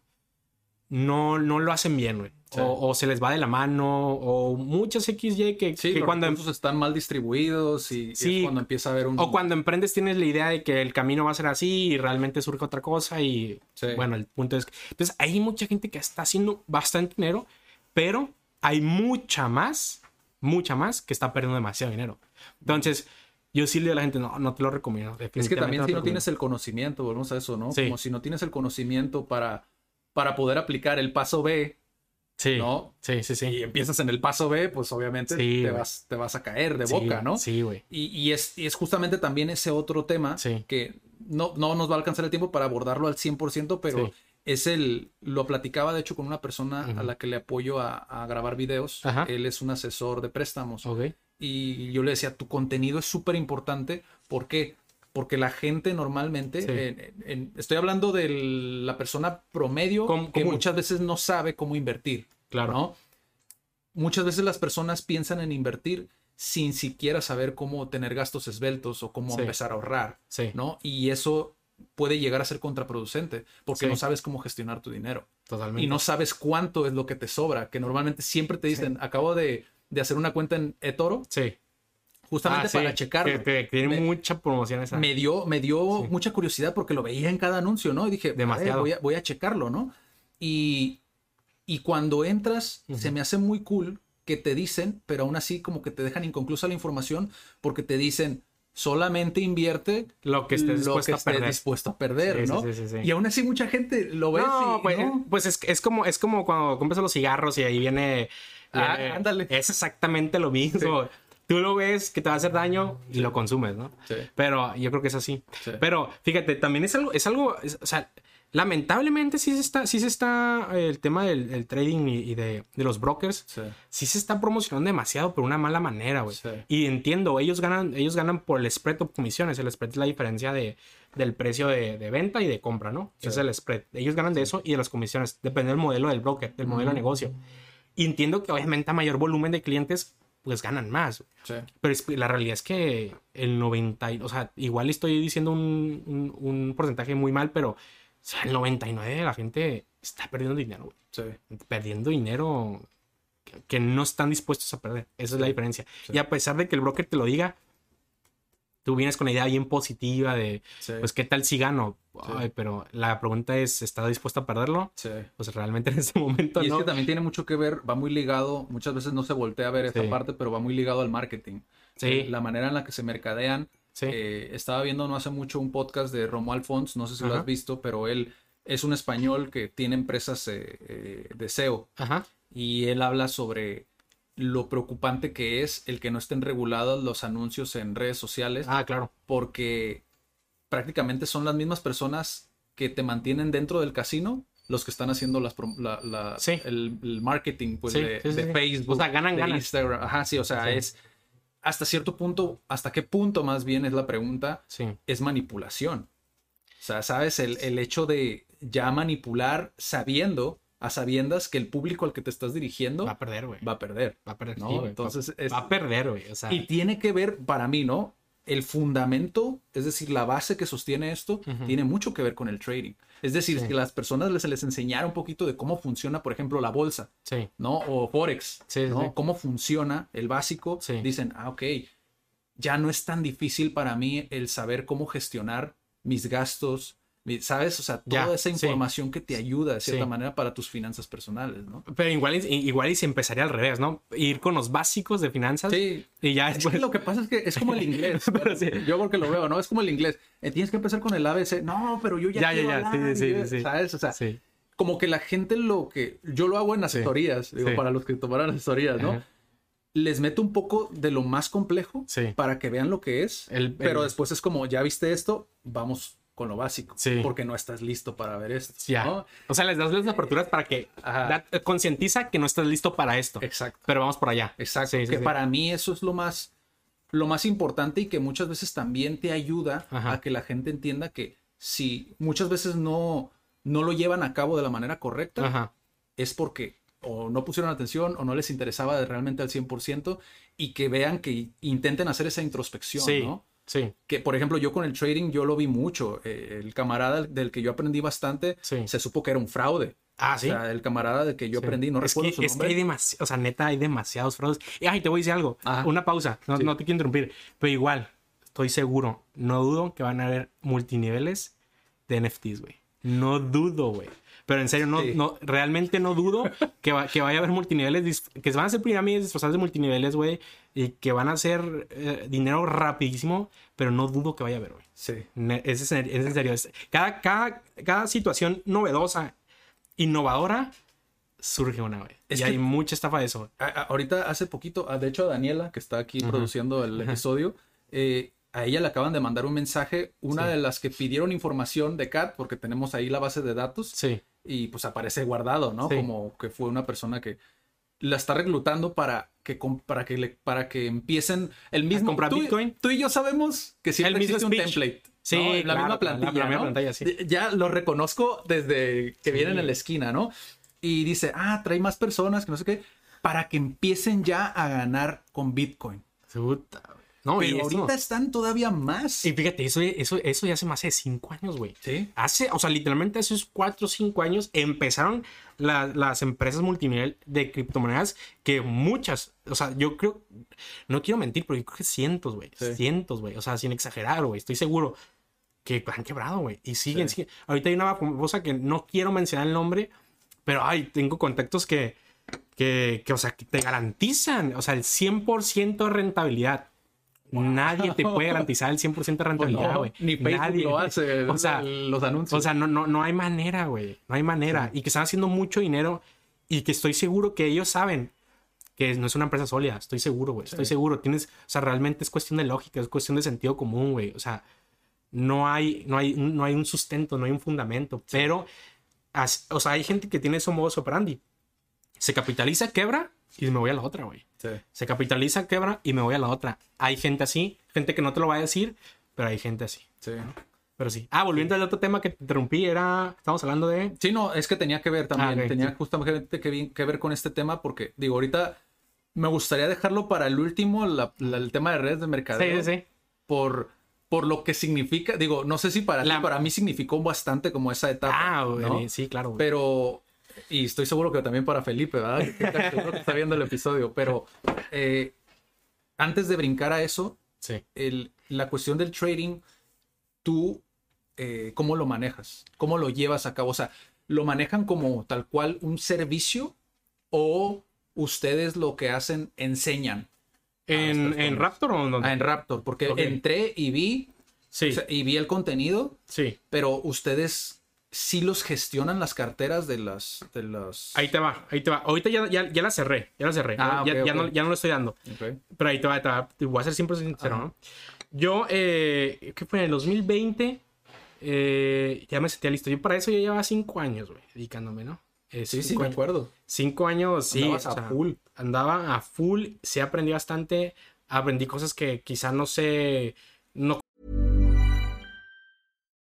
no, no lo hacen bien, güey. Sí. O, o se les va de la mano, o muchas XY que, Sí, que los cuando, recursos están mal distribuidos y, y Sí. es cuando empieza a haber un... o cuando emprendes tienes la idea de que el camino va a ser así y realmente surge otra cosa y bueno, el punto es que... Entonces hay mucha gente que está haciendo bastante dinero, pero hay mucha más, mucha más que está perdiendo demasiado dinero. Entonces, yo sí le digo a la gente, no, no te lo recomiendo. Es que también si te no tienes el conocimiento, volvemos a eso, ¿no? Como si no tienes el conocimiento para, para poder aplicar el paso B, Sí, ¿no? sí, sí, sí. y empiezas en el paso B, pues obviamente Sí, te, vas, te vas a caer de Sí, boca, ¿no? Sí, güey. Y, y es, y es justamente también ese otro tema Sí. que no, no nos va a alcanzar el tiempo para abordarlo al 100%, pero es el, lo platicaba de hecho con una persona a la que le apoyo a, a grabar videos. Ajá. Él es un asesor de préstamos. Ok. Y yo le decía, tu contenido es súper importante. ¿Por qué? Porque la gente normalmente, Sí. en- en- estoy hablando de la persona promedio Com- que común. muchas veces no sabe cómo invertir. Claro. ¿no? Muchas veces las personas piensan en invertir sin siquiera saber cómo tener gastos esbeltos o cómo Sí. empezar a ahorrar, Sí, ¿no? Y eso puede llegar a ser contraproducente porque no sabes cómo gestionar tu dinero totalmente. y no sabes cuánto es lo que te sobra, que normalmente siempre te dicen, acabo de, de hacer una cuenta en eToro Sí. Justamente Ah, sí, para checarlo. Que, que tiene Me- mucha promoción esa. Me dio, me dio Sí. mucha curiosidad porque lo veía en cada anuncio, ¿no? Y dije, Demasiado. voy, a, voy a checarlo, ¿no? Y, y cuando entras, se me hace muy cool que te dicen, pero aún así como que te dejan inconclusa la información porque te dicen, solamente invierte lo que estés dispuesto, a, perder. dispuesto a perder. ¿no? y aún así mucha gente lo ve. No, pues, pues es, es, como, es como cuando compras los cigarros y ahí viene... ah, ándale. Es exactamente lo mismo. Tú lo ves que te va a hacer daño y lo consumes, ¿no? Sí. Pero yo creo que es así. Pero fíjate, también es algo, es algo, o sea, lamentablemente sí se está, sí se está eh, el tema del, trading y, de, los brokers, sí. se está promocionando demasiado por una mala manera, güey. Y entiendo, ellos ganan, ellos ganan por el spread o comisiones. El spread es la diferencia de, del precio de, venta y de compra, ¿no? es el spread. Ellos ganan de eso y de las comisiones. Depende del modelo del broker, del modelo de negocio. Y entiendo que obviamente a mayor volumen de clientes, pues ganan más. Pero la realidad es que el 90, o sea, igual estoy diciendo un, un porcentaje muy mal, pero o sea, el 99 de la gente está perdiendo dinero, Perdiendo dinero que, no están dispuestos a perder. Esa es la diferencia. Y a pesar de que el broker te lo diga, tú vienes con la idea bien positiva de, pues, ¿qué tal si gano? pero la pregunta es, ¿está dispuesto a perderlo? Pues realmente en ese momento y no. es que también tiene mucho que ver, va muy ligado, muchas veces no se voltea a ver esta parte, pero va muy ligado al marketing. Sí. La manera en la que se mercadean eh, estaba viendo no hace mucho un podcast de Romo Alfons, no sé si lo has visto, pero él es un español que tiene empresas eh, eh, de SEO. Y él habla sobre lo preocupante que es el que no estén regulados los anuncios en redes sociales. Ah, claro. Porque prácticamente son las mismas personas que te mantienen dentro del casino los que están haciendo las el, marketing pues, de, Facebook, o sea, ganan, de Instagram. Ajá, sí, o sea, es hasta cierto punto, hasta qué punto más bien es la pregunta, es manipulación. O sea, ¿sabes? El, hecho de ya manipular sabiendo, a sabiendas que el público al que te estás dirigiendo... Va a perder, güey. Va a perder. Va a perder, ¿no? Entonces... Va, a perder, güey. Y tiene que ver, para mí, ¿no? El fundamento, es decir, la base que sostiene esto, tiene mucho que ver con el trading. Es decir, que las personas les, les enseñara un poquito de cómo funciona, por ejemplo, la bolsa, sí. ¿no? O Forex, ¿no? Cómo funciona el básico. Dicen, ah, ok, ya no es tan difícil para mí el saber cómo gestionar mis gastos, ¿Sabes? O sea, toda esa información que te ayuda de cierta manera para tus finanzas personales, ¿no? Pero igual, igual y se empezaría al revés, ¿no? Ir con los básicos de finanzas. Sí. Y ya es que lo que pasa es que es como el inglés. Yo porque lo veo, ¿no? Es como el inglés. Eh, tienes que empezar con el ABC. No, pero yo ya. Ya, ya, ya. Sí, sí, sí, ¿Sabes? O sea, como que la gente lo que. Yo lo hago en asesorías, digo, para los que tomaran asesorías, ¿no? les meto un poco de lo más complejo para que vean lo que es. pero después es como, ya viste esto, vamos con lo básico. Sí. Porque no estás listo para ver esto. Ya. O sea, les das las aperturas para que concientiza que no estás listo para esto. Exacto. Pero vamos por allá. Exacto. que para mí eso es lo más, lo más importante y que muchas veces también te ayuda a que la gente entienda que si muchas veces no, no lo llevan a cabo de la manera correcta, es porque o no pusieron atención o no les interesaba realmente al 100% y que vean que intenten hacer esa introspección, ¿no? Sí. Que, por ejemplo, yo con el trading yo lo vi mucho. Eh, el camarada del que yo aprendí bastante se supo que era un fraude. Ah, sí. O sea, el camarada del que yo aprendí, no recuerdo su nombre. Es que hay o sea, neta, hay demasiados fraudes. Y, ay, te voy a decir algo. Una pausa. No, no te quiero interrumpir. Pero igual, estoy seguro, no dudo que van a haber multiniveles de NFTs, güey. No dudo, güey. Pero en serio, no, no, realmente no dudo que, que vaya a haber multiniveles, que van a ser pirámides disfrazadas de multiniveles, güey, y que van a hacer eh, dinero rapidísimo, pero no dudo que vaya a haber, güey. Sí. Es, es, en serio. cada, cada, cada situación novedosa, innovadora, surge una, güey. y hay mucha estafa de eso. ahorita, hace poquito, ah, de hecho, a Daniela, que está aquí produciendo el episodio, eh, a ella le acaban de mandar un mensaje, una de las que pidieron información de CAT, porque tenemos ahí la base de datos. Sí y pues aparece guardado, ¿no? Como que fue una persona que la está reclutando para que para que le, para que empiecen el mismo comprar Bitcoin. Tú y yo sabemos que siempre el existe un template. Sí, la misma plantilla, Ya lo reconozco desde que vienen en la esquina, ¿no? Y dice, "Ah, trae más personas que no sé qué para que empiecen ya a ganar con Bitcoin." Puta, no, pero ahorita están todavía más. Y fíjate, eso, eso, eso ya hace más de cinco años, güey. Sí. Hace, o sea, literalmente hace cuatro o cinco años empezaron las empresas multinivel de criptomonedas que muchas, o sea, yo creo, no quiero mentir, pero yo creo que cientos, güey. Cientos, güey. O sea, sin exagerar, güey. Estoy seguro que han quebrado, güey. Y siguen, siguen. Ahorita hay una cosa que no quiero mencionar el nombre, pero ay, tengo contactos que que, que, o sea, que te garantizan, o sea, el 100% de rentabilidad. Nadie te puede garantizar el 100% de rentabilidad, güey. ni Facebook Nadie. lo hace, O sea, los anuncios. O sea, no, no, no hay manera, güey. No hay manera. Y que están haciendo mucho dinero y que estoy seguro que ellos saben que no es una empresa sólida. Estoy seguro, güey. Estoy seguro. Tienes, o sea, realmente es cuestión de lógica, es cuestión de sentido común, güey. O sea, no hay, no hay, no hay un sustento, no hay un fundamento. Pero, as- o sea, hay gente que tiene esos modos operandi. Se capitaliza, quebra y me voy a la otra, güey. Sí. Se capitaliza, quebra y me voy a la otra. Hay gente así, gente que no te lo va a decir, pero hay gente así. Sí. Pero sí. Ah, volviendo al otro tema que te interrumpí, era. Estamos hablando de. Sí, no, es que tenía que ver también, Ah, ok, tenía sí. justamente que, que ver con este tema porque, digo, ahorita me gustaría dejarlo para el último, la- la- el tema de redes de mercadeo. Sí, sí, sí. Por, por lo que significa, digo, no sé si para La- ti, para mí significó bastante como esa etapa. Ah, güey. ¿no? Sí, claro. güey. Pero, y estoy seguro que también para Felipe, ¿verdad? Que Seguro que está viendo el episodio, pero eh, antes de brincar a eso, Sí. el- la cuestión del trading, tú, eh, ¿cómo lo manejas? ¿Cómo lo llevas a cabo? O sea, ¿lo manejan como tal cual un servicio o ustedes lo que hacen enseñan? ¿En, en. Raptor o en dónde? Ah, en Raptor, porque entré y vi, Sí, o sea, y vi el contenido, sí. pero ustedes sí los gestionan las carteras de las, de las... Ahí te va, ahí te va. Ahorita ya, ya, ya la cerré, ya la cerré. Ah, ya, ok, ya ok. No, ya no lo estoy dando. Ok. Pero ahí te va, te va. Te voy a ser siempre sincero, Ajá. ¿no? Yo, eh, ¿qué fue? En el 2020, eh, ya me sentía listo. Yo para eso ya llevaba cinco años, güey, dedicándome, ¿no? Eh, Sí, sí, me acuerdo. Cinco años, sí. Andabas o a sea, full. Andaba a full, sí aprendí bastante. Aprendí cosas que quizá no sé, no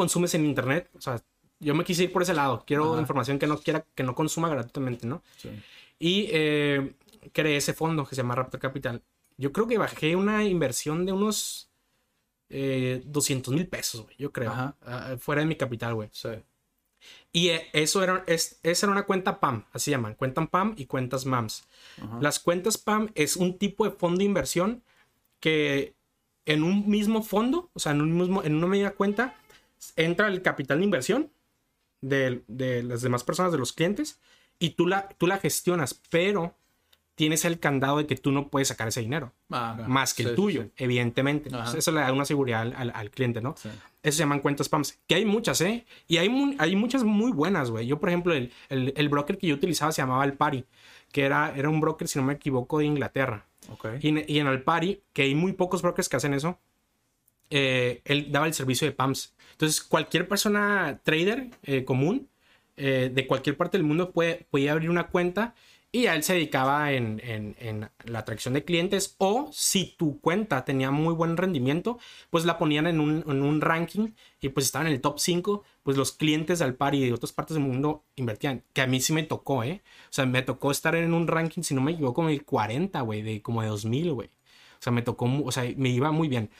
Consumes en internet. O sea, yo me quise ir por ese lado. Quiero Ajá. información que no quiera, que no consuma gratuitamente, ¿no? Y eh, creé ese fondo que se llama Raptor Capital. Yo creo que bajé una inversión de unos eh, 200 mil pesos, güey, yo creo. Ajá. ah, fuera de mi capital, güey. Sí. Y eh, eso era, es, esa era una cuenta PAM, así llaman, cuentas PAM y cuentas MAMS. Las cuentas PAM es un tipo de fondo de inversión que en un mismo fondo, o sea, en, un mismo, en una misma cuenta, entra el capital de inversión de, de las demás personas, de los clientes, y tú la, tú la gestionas, pero tienes el candado de que tú no puedes sacar ese dinero, Ah, más que Sí, el tuyo, sí. evidentemente. Entonces, eso le da una seguridad al, al- al cliente, ¿no? Sí. Eso se llaman cuentas PAMs. Que hay muchas, ¿eh? Y hay, mu- hay muchas muy buenas, güey. Yo, por ejemplo, el, el- el broker que yo utilizaba se llamaba Alpari, que era, era un broker, si no me equivoco, de Inglaterra. Ok. Y en, y en Alpari, que hay muy pocos brokers que hacen eso, eh, él daba el servicio de PAMs. Entonces, cualquier persona trader eh, común eh, de cualquier parte del mundo puede, podía abrir una cuenta y a él se dedicaba en, en- en la atracción de clientes o si tu cuenta tenía muy buen rendimiento, pues la ponían en un, en un ranking y pues estaban en el top 5, pues los clientes de Alpari y de otras partes del mundo invertían, que a mí sí me tocó, ¿eh? O sea, me tocó estar en un ranking, si no me equivoco, como el 40, güey, de como de 2000, güey. O sea, me tocó, o sea, me iba muy bien.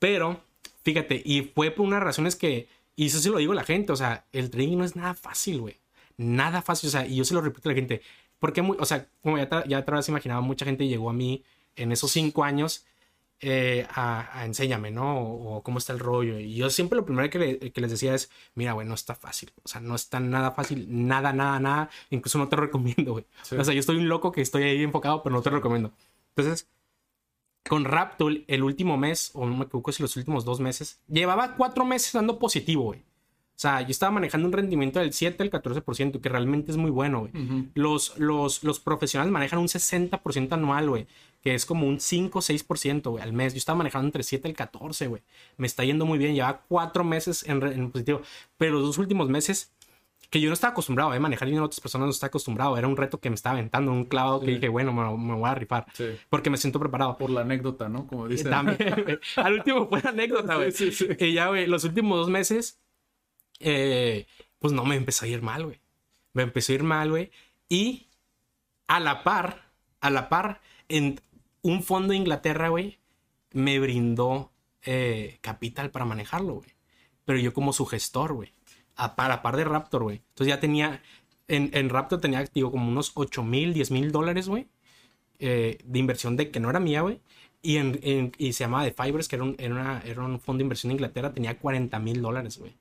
Pero, fíjate, y fue por unas razones que, y eso se lo digo a la gente, o sea, el trading no es nada fácil, güey. Nada fácil, o sea, y yo se lo repito a la gente. Porque, muy, o sea, como ya, te- ya te habrás imaginado, mucha gente llegó a mí en esos cinco años eh, a, a enséñame, ¿no? O, o cómo está el rollo. Y yo siempre lo primero que, le- que les decía es, mira, güey, no está fácil. O sea, no está nada fácil, nada, nada, nada. Incluso no te lo recomiendo, güey. O sea, yo estoy un loco que estoy ahí enfocado, pero no te lo recomiendo. Entonces, con Raptool, el último mes, o no me equivoco si los últimos dos meses, llevaba cuatro meses dando positivo, güey. O sea, yo estaba manejando un rendimiento del 7 al 14%, que realmente es muy bueno, güey. los, los, los profesionales manejan un 60% anual, güey, que es como un 5 o 6%, güey, al mes. Yo estaba manejando entre 7 y 14, güey. Me está yendo muy bien, lleva cuatro meses en, en positivo. Pero los dos últimos meses que yo no estaba acostumbrado a ¿eh? manejar dinero a otras personas, no estaba acostumbrado. Era un reto que me estaba aventando, un clavado que dije, bueno, me, voy a rifar. Porque me siento preparado. Por la anécdota, ¿no? Como dicen. También, Al último fue la anécdota, güey. Sí, sí, y ya, güey, los últimos dos meses, eh, pues no me empezó a ir mal, güey. Me empezó a ir mal, güey. Y a la par, a la par, en un fondo de Inglaterra, güey, me brindó eh, capital para manejarlo, güey. Pero yo como su gestor, güey a par, par de Raptor, güey. Entonces ya tenía, en, en Raptor tenía, activo como unos 8 mil, 10 mil dólares, güey, eh, de inversión de que no era mía, güey. Y, en, y se llamaba The Fibers, que era un, era, era un fondo de inversión de Inglaterra, tenía 40 mil dólares, güey.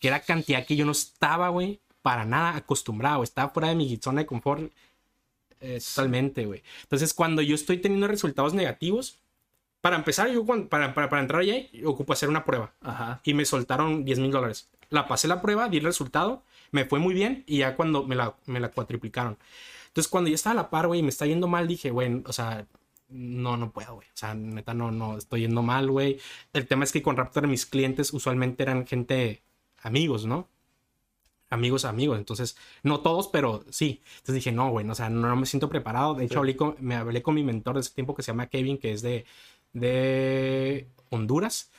Que era cantidad que yo no estaba, güey, para nada acostumbrado. Estaba fuera de mi zona de confort eh, totalmente, güey. Entonces, cuando yo estoy teniendo resultados negativos, para empezar, yo para, para, para entrar allá, ocupo hacer una prueba. Ajá. Y me soltaron 10 mil dólares la pasé la prueba, di el resultado, me fue muy bien y ya cuando me la, me la cuatriplicaron. Entonces, cuando ya estaba a la par, güey, y me está yendo mal, dije, güey, o sea, no, no puedo, güey. O sea, neta, no, no, estoy yendo mal, güey. El tema es que con Raptor mis clientes usualmente eran gente, amigos, ¿no? Amigos, amigos. Entonces, no todos, pero sí. Entonces dije, no, güey, o sea, no, me siento preparado. De hecho, me hablé con mi mentor de ese tiempo que se llama Kevin, que es de, de Honduras.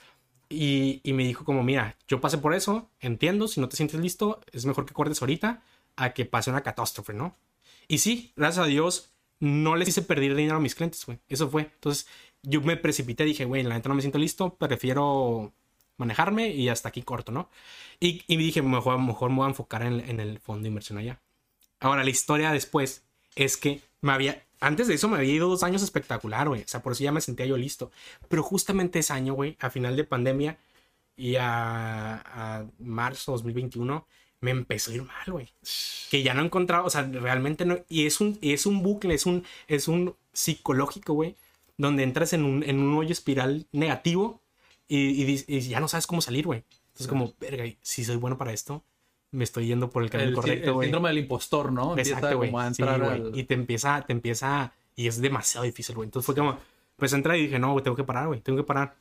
Y, me dijo como, mira, yo pasé por eso, entiendo, si no te sientes listo, es mejor que cortes ahorita a que pase una catástrofe, ¿no? Y sí, gracias a Dios, no les hice perder dinero a mis clientes, güey. Eso fue. Entonces, yo me precipité, dije, güey, la neta no me siento listo, prefiero manejarme y hasta aquí corto, ¿no? Y, y dije, mejor, mejor me voy a enfocar en, en el fondo de inversión allá. Ahora, la historia después es que me había, antes de eso me había ido dos años espectacular, güey. O sea, por eso ya me sentía yo listo. Pero justamente ese año, güey, a final de pandemia y a, a marzo 2021, me empezó a ir mal, güey. Que ya no he encontrado, o sea, realmente no. Y es un, es un bucle, es un, es un psicológico, güey, donde entras en un, en un hoyo espiral negativo y, y, ya no sabes cómo salir, güey. Entonces, como, verga, si soy bueno para esto, me estoy yendo por el camino correcto, güey. El síndrome del impostor, ¿no? Exacto, güey. Y te empieza, te empieza, y es demasiado difícil, güey. Entonces fue como, pues entré y dije, no, güey, tengo que parar, güey, tengo que parar.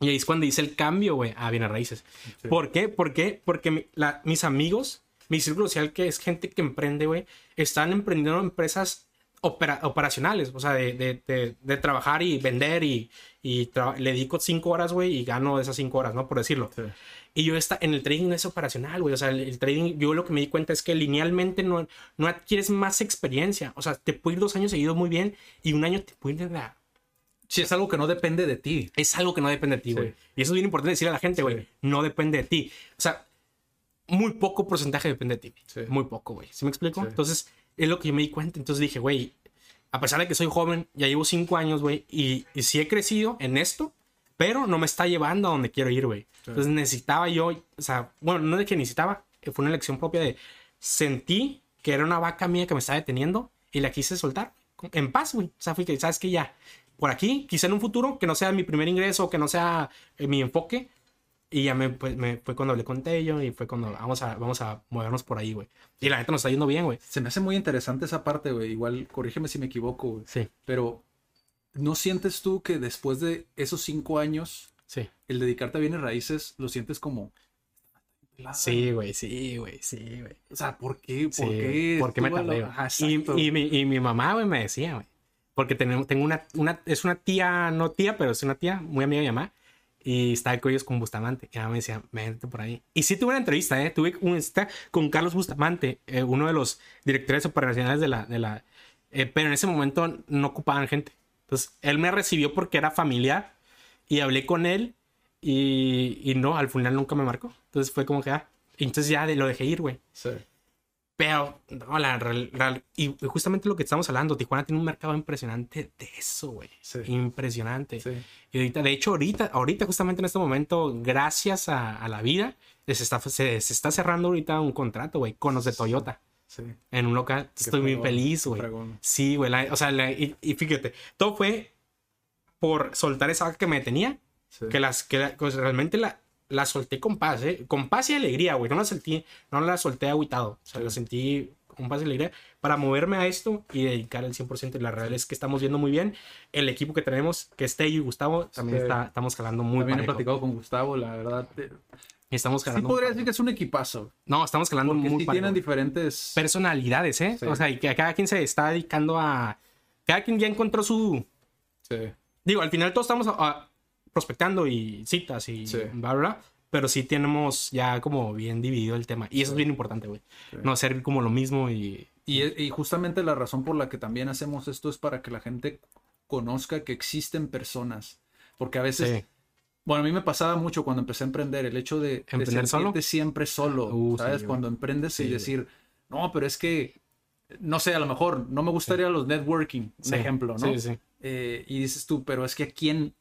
Y ahí es cuando hice el cambio, güey, a bienes raíces. ¿Por qué? ¿Por qué? Porque mis amigos, mi círculo social, que es gente que emprende, güey, están emprendiendo empresas operacionales, o sea, de, de, de, trabajar y vender y, y le dedico cinco horas, güey, y gano esas cinco horas, ¿no? Por decirlo. Y yo está, en el trading no es operacional, güey. O sea, el, trading, yo lo que me di cuenta es que linealmente no, no adquieres más experiencia. O sea, te puede ir dos años seguidos muy bien y un año te puede ir de Si es algo que no depende de ti. Es algo que no depende de ti, güey. Y eso es bien importante decirle a la gente, güey. No depende de ti. O sea, muy poco porcentaje depende de ti. Muy poco, güey. ¿Sí me explico? Entonces, es lo que yo me di cuenta. Entonces dije, güey, a pesar de que soy joven, ya llevo cinco años, güey, y, y sí he crecido en esto, pero no me está llevando a donde quiero ir, güey. Entonces necesitaba yo, o sea, bueno, no de que necesitaba, eh, fue una elección propia de sentí que era una vaca mía que me estaba deteniendo y la quise soltar en paz, güey. O sea, fui que, sabes que ya, por aquí, quizá en un futuro, que no sea mi primer ingreso, que no sea eh, mi enfoque. Y ya me, pues, me, fue cuando le conté yo y fue cuando vamos a, vamos a movernos por ahí, güey. Y la neta nos está yendo bien, güey. Se me hace muy interesante esa parte, güey. Igual, corrígeme si me equivoco, güey. Sí. Pero ¿No sientes tú que después de esos cinco años, sí. el dedicarte a bienes raíces, lo sientes como... Sí, güey, sí, güey, sí, güey. O sea, ¿por qué? ¿Por qué? ¿Por qué me tardé? y, y, mi, y, mi, mamá, güey, me decía, güey. Porque tengo, tengo una, una, es una tía, no tía, pero es una tía muy amiga de mi mamá. Y estaba con ellos con Bustamante. Y ella me decía, vente por ahí. Y sí tuve una entrevista, ¿eh? Tuve una entrevista con Carlos Bustamante, eh, uno de los directores operacionales de la... De la eh, pero en ese momento no ocupaban gente. Entonces, él me recibió porque era familiar y hablé con él y, y no, al final nunca me marcó. Entonces fue como que, ah, entonces ya lo dejé ir, güey. Sí. Pero, no, la, real y justamente lo que estamos hablando, Tijuana tiene un mercado impresionante de eso, güey. Sí. Impresionante. Sí. Y ahorita, de hecho, ahorita, ahorita, justamente en este momento, gracias a, a la vida, se está, se, se, está cerrando ahorita un contrato, güey, con los de Toyota. En un local. Estoy muy feliz, güey. Sí, güey. O sea, y, fíjate, todo fue por soltar esa vaca que me tenía. Que las, que pues, realmente la, la solté con paz, ¿eh? Con paz y alegría, güey. No la sentí, no la solté agüitado. O sea, la sentí con paz y alegría para moverme a esto y dedicar el 100%. Y la realidad es que estamos viendo muy bien. El equipo que tenemos, que Tello y Gustavo, también Sí. está, estamos jalando muy También he parejo. platicado con Gustavo, la verdad. Estamos Sí jalando. podría decir que es un equipazo. No, estamos jalando Porque muy sí tienen diferentes... personalidades, ¿eh? Sí. O sea, y que cada quien se está dedicando a. Cada quien ya encontró su. Sí. Digo, al final todos estamos ah, prospectando y citas y Sí. bla, bla, bla, Pero sí tenemos ya como bien dividido el tema. Y eso es bien importante, güey. No hacer como lo mismo y. Y, y justamente la razón por la que también hacemos esto es para que la gente conozca que existen personas. Porque a veces, Sí. Bueno, a mí me pasaba mucho cuando empecé a emprender, el hecho de, de ¿Emprender solo? siempre solo, Uh, sí, ¿sabes? cuando emprendes Sí, y decir, no, pero es que, no sé, a lo mejor no me gustaría los networking, un ejemplo, ¿no? Sí, sí. Eh, y dices tú, pero es que a quién,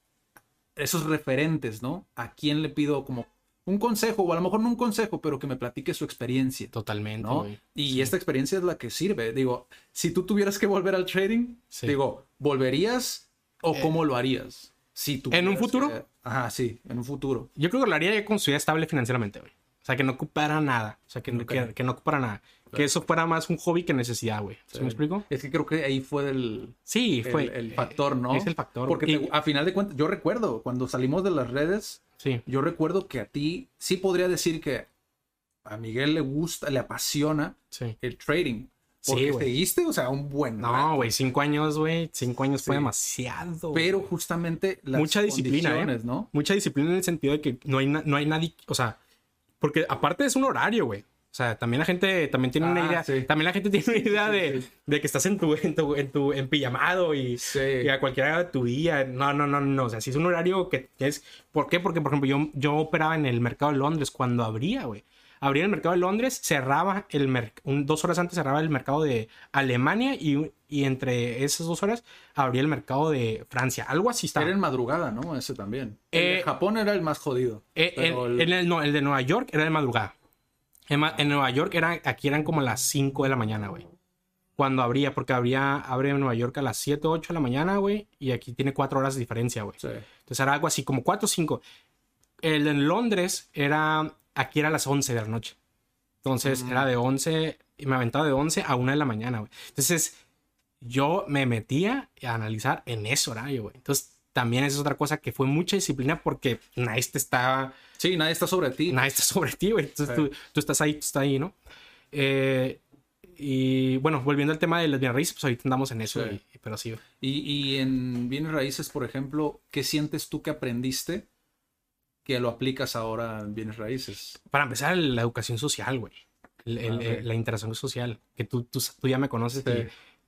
esos referentes, ¿no? ¿A quién le pido como un consejo, o a lo mejor no un consejo, pero que me platique su experiencia? Totalmente, ¿no? güey. Y Sí. esta experiencia es la que sirve. Digo, si tú tuvieras que volver al trading, Sí. digo, ¿volverías o Eh, cómo lo harías? Si ¿En un futuro? que- Ajá, sí, en un futuro. Yo creo que lo haría ya cuando estuviera estable financieramente, güey. O sea, que no ocupara nada. O sea, que, Ok. que, que no ocupara nada. Que eso fuera más un hobby que necesidad, güey. ¿Sí me explico? Es que creo que ahí fue el, Sí, el- fue. el, factor, ¿no? Es el factor. Porque Y- te- a final de cuentas, yo recuerdo, cuando salimos de las redes, Sí. yo recuerdo que a ti sí podría decir que a Miguel le gusta, le apasiona Sí. el trading. Sí, Porque güey. seguiste, o sea, un buen. No, güey, cinco años, güey. Cinco años fue Sí. demasiado. Pero güey. justamente las mucha disciplina, ¿eh? ¿no? Mucha disciplina en el sentido de que no hay, no hay nadie, o sea, porque aparte es un horario, güey. O sea, también la gente también tiene una Ah, idea, sí. también la gente tiene una idea sí, de, sí. de que estás en tu, en tu, en tu, en pijamado y, Sí. y a cualquier hora de tu día. No, no, no, no. O sea, si es un horario que es, ¿por qué? Porque, por ejemplo, yo, yo operaba en el mercado de Londres cuando abría, güey. Abría el mercado de Londres, cerraba el mercado, dos horas antes cerraba el mercado de Alemania y, y entre esas dos horas abría el mercado de Francia. Algo así está. Era en madrugada, ¿no? Ese también. El Eh, de Japón era el más jodido. Eh, pero el, el- en el, no, el de Nueva York era de madrugada. En, Nueva York era, aquí eran como las 5 de la mañana, güey. Cuando abría, porque abría, abre en Nueva York a las 7 o 8 de la mañana, güey. Y aquí tiene 4 horas de diferencia, güey. Sí. Entonces era algo así, como 4 o 5. El en Londres era, aquí era a las 11 de la noche. Entonces era de 11, y me aventaba de 11 a 1 de la mañana, güey. Entonces yo me metía a analizar en ese horario, güey. Entonces también es otra cosa que fue mucha disciplina porque nadie te estaba Sí, nadie está sobre ti. nadie está sobre ti, güey. Entonces Sí. tú, tú estás ahí, tú estás ahí, ¿no? Eh, y bueno, volviendo al tema de las bienes raíces, pues ahorita andamos en eso, Sí. y- pero sí. Y, y en bienes raíces, por ejemplo, ¿qué sientes tú que aprendiste que lo aplicas ahora en bienes raíces? Para empezar, la educación social, güey. El- el- Ah, la interacción social, que tú, tú, tú ya me conoces Sí.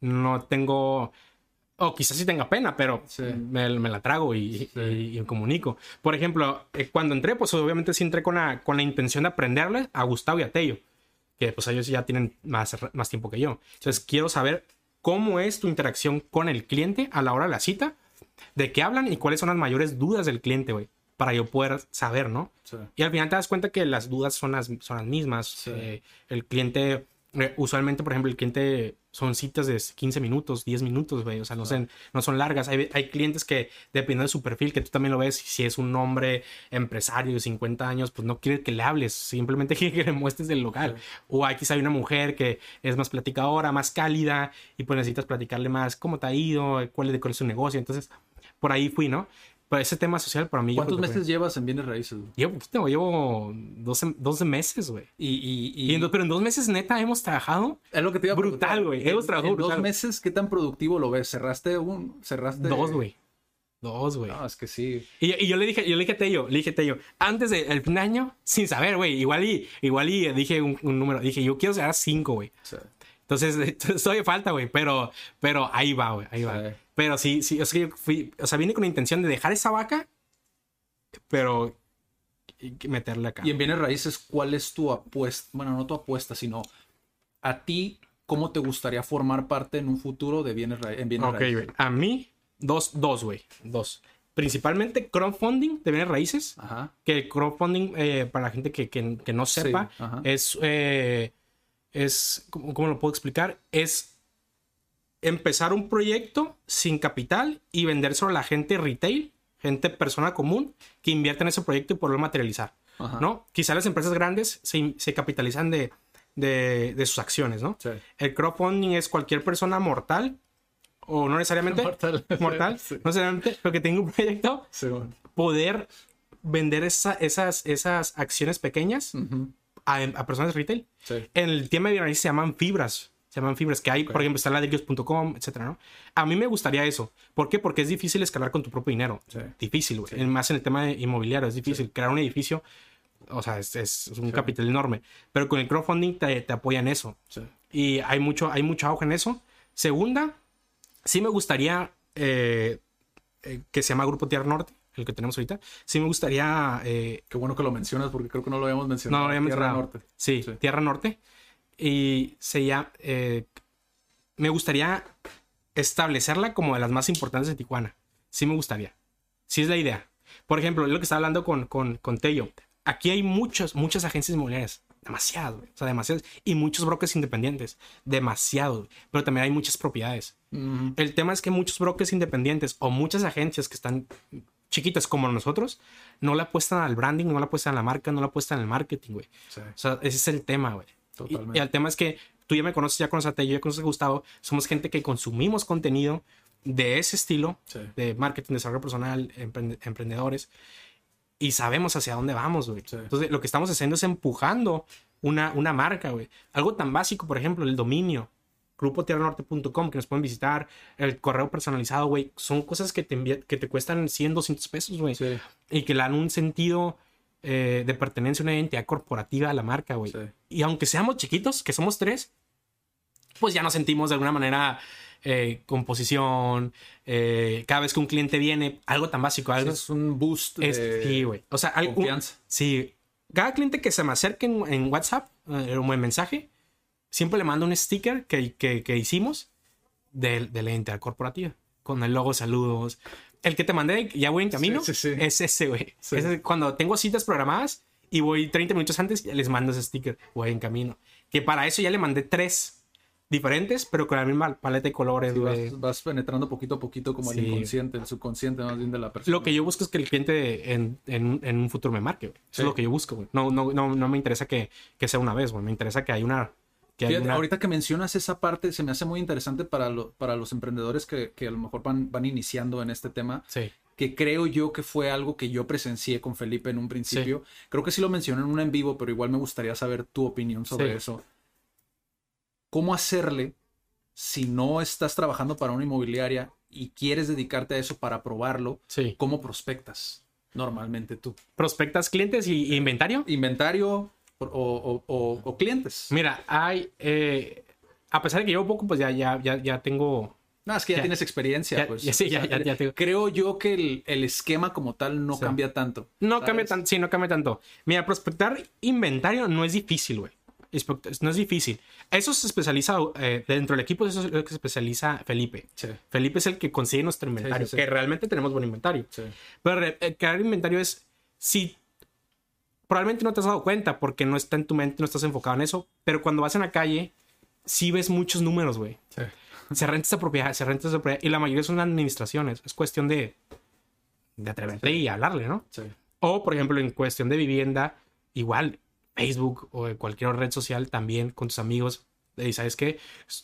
y no tengo... O quizás sí tenga pena, pero Sí. me, me la trago y, Sí. y- y comunico. Por ejemplo, eh, cuando entré, pues obviamente sí entré con la, con la intención de aprenderle a Gustavo y a Tello, que pues ellos ya tienen más, más tiempo que yo. Entonces quiero saber cómo es tu interacción con el cliente a la hora de la cita, de qué hablan y cuáles son las mayores dudas del cliente, güey, para yo poder saber, ¿no? Sí. Y al final te das cuenta que las dudas son las, son las mismas. Sí. Eh, el cliente, eh, usualmente, por ejemplo, el cliente son citas de 15 minutos, 10 minutos, güey. O sea, no, son, no son largas. Hay, hay clientes que, dependiendo de su perfil, que tú también lo ves, si es un hombre empresario de 50 años, pues no quiere que le hables, simplemente quiere que le muestres del local. O hay quizá hay una mujer que es más platicadora, más cálida, y pues necesitas platicarle más cómo te ha ido, cuál es, cuál es su negocio. Entonces, por ahí fui, ¿no? Pero ese tema social para mí... ¿Cuántos que fue- meses llevas en bienes raíces? güey? Llevo llevo 12, 12 meses, güey. Y, y, y- Y en do- pero en dos meses, neta, hemos trabajado es lo que te iba a brutal, güey. Hemos trabajado en dos brutal. meses, ¿qué tan productivo lo ves? ¿Cerraste un? ¿Cerraste? dos, güey. Dos, güey. No, es que sí. Y, y yo le dije, yo le dije a Tello, le dije a Tello, antes del fin de año, sin saber, güey, igual y, igual y dije un, un número, dije, yo quiero cerrar cinco, güey. Sí. Entonces, todavía falta, güey, pero, pero ahí va, güey, ahí va. Pero sí, sí, es que yo fui, o sea, vine con la intención de dejar esa vaca, pero meterle acá. Y en bienes raíces, ¿cuál es tu apuesta? Bueno, no tu apuesta, sino a ti, ¿cómo te gustaría formar parte en un futuro de bienes ra- en bienes Ok, raíces? güey. A mí, dos, dos, güey. Dos. Principalmente crowdfunding de bienes raíces. Ajá. Que el crowdfunding, eh, para la gente que, que- que no sepa, es, eh, es, ¿cómo, cómo lo puedo explicar? Es empezar un proyecto sin capital y vendérselo a la gente retail, gente persona común, que invierte en ese proyecto y poderlo materializar. ¿no? Quizá las empresas grandes se, se capitalizan de, de, de, sus acciones, ¿no? Sí. El crowdfunding es cualquier persona mortal, o no necesariamente Mortal. mortal, Sí. no necesariamente, pero que tenga un proyecto, Sí, bueno. poder vender esa- esas, esas acciones pequeñas a, a personas retail. En el tema de se llaman fibras. Se llaman fibras, que hay, por ejemplo, está ladrillos.com, etcétera, ¿no? A mí me gustaría eso. ¿Por qué? Porque es difícil escalar con tu propio dinero. Sí. Difícil, güey. Más en el tema de inmobiliario, es difícil. Crear un edificio, o sea, es, es un capital enorme. Pero con el crowdfunding te, te apoyan eso. Y hay mucho, hay mucho auge en eso. Segunda, sí me gustaría eh, eh, que se llama Grupo Tierra Norte, el que tenemos ahorita. Sí me gustaría eh, Qué bueno que lo mencionas porque creo que no lo habíamos no, mencionado. lo había Tierra mencionado. Norte. Sí, Sí. Tierra Norte. Y se llama. eh, me gustaría establecerla como de las más importantes de Tijuana. Sí me gustaría. Sí es la idea. Por ejemplo, lo que estaba hablando con, con, con Tello. Aquí hay muchas, muchas agencias inmobiliarias. Demasiado. O sea, demasiadas. Y muchos brokers independientes. Demasiado. Pero también hay muchas propiedades. El tema es que muchos brokers independientes o muchas agencias que están chiquitas como nosotros no le apuestan al branding, no le apuestan a la marca, no le apuestan al marketing, güey. Sí. O sea, ese es el tema, güey. Y, Totalmente. y el tema es que tú ya me conoces, ya conoces a Tello, ya conoces a Gustavo. Somos gente que consumimos contenido de ese estilo, Sí. de marketing, desarrollo personal, emprende- emprendedores, y sabemos hacia dónde vamos, güey. Sí. Entonces, lo que estamos haciendo es empujando una, una marca, güey. Algo tan básico, por ejemplo, el dominio. grupotierranorte.com que nos pueden visitar, el correo personalizado, güey, son cosas que te, que te cuestan 100, 200 pesos, güey, Sí. y que le dan un sentido eh, de pertenencia a una identidad corporativa a la marca, güey. Sí. Y aunque seamos chiquitos, que somos tres, pues ya nos sentimos de alguna manera eh, composición, eh, cada vez que un cliente viene, algo tan básico, algo Es un boost es, de sí, güey. O sea, algo, sí. Cada cliente que se me acerque en, en WhatsApp eh, o en mensaje, siempre le mando un sticker que, que, que hicimos de, de la identidad corporativa. Con el logo, saludos. El que te mandé, ya voy en camino, Sí, sí, sí. es ese, güey. Ese, cuando tengo citas programadas y voy 30 minutos antes, les mando ese sticker, voy en camino. Que para eso ya le mandé tres diferentes, pero con la misma paleta de colores, güey. vas, vas penetrando poquito a poquito como el inconsciente, el subconsciente más bien de la persona. Lo que yo busco es que el cliente en, en- en un futuro me marque, güey. Eso es lo que yo busco, güey. No, no, no, no me interesa que, que sea una vez, güey. Me interesa que haya una... Que Fíjate, ahorita que mencionas esa parte, se me hace muy interesante para, lo- para los emprendedores que, que a lo mejor van, van iniciando en este tema, Sí. que creo yo que fue algo que yo presencié con Felipe en un principio. Creo que sí lo mencioné en un en vivo, pero igual me gustaría saber tu opinión sobre Sí. eso. ¿Cómo hacerle si no estás trabajando para una inmobiliaria y quieres dedicarte a eso para probarlo? Sí. ¿Cómo prospectas normalmente tú? ¿Prospectas clientes y inventario? ¿Inventario o, o- o- o clientes? Mira, hay... eh, a pesar de que llevo poco, pues ya, ya, ya, ya tengo... No, es que ya, Ya. tienes experiencia. Ya- pues. ya, sí, O sea, ya- ya- ya tengo. Creo yo que el, el esquema como tal no Sí. cambia tanto. No ¿sabes? cambia tanto, sí, no cambia tanto. Mira, prospectar inventario no es difícil, güey. No es difícil. Eso se especializa, eh, dentro del equipo, eso es lo que se especializa Felipe. Sí. Felipe es el que consigue nuestro inventario, que realmente tenemos buen inventario. Pero eh, crear inventario es si probablemente no te has dado cuenta porque no está en tu mente, no estás enfocado en eso, pero cuando vas en la calle sí ves muchos números, güey. Sí. Se renta esta propiedad, se renta esta propiedad y la mayoría son administraciones. Es cuestión de de atreverte y hablarle, ¿no? Sí. O, por ejemplo, en cuestión de vivienda, igual Facebook o cualquier red social también con tus amigos. Y sabes qué,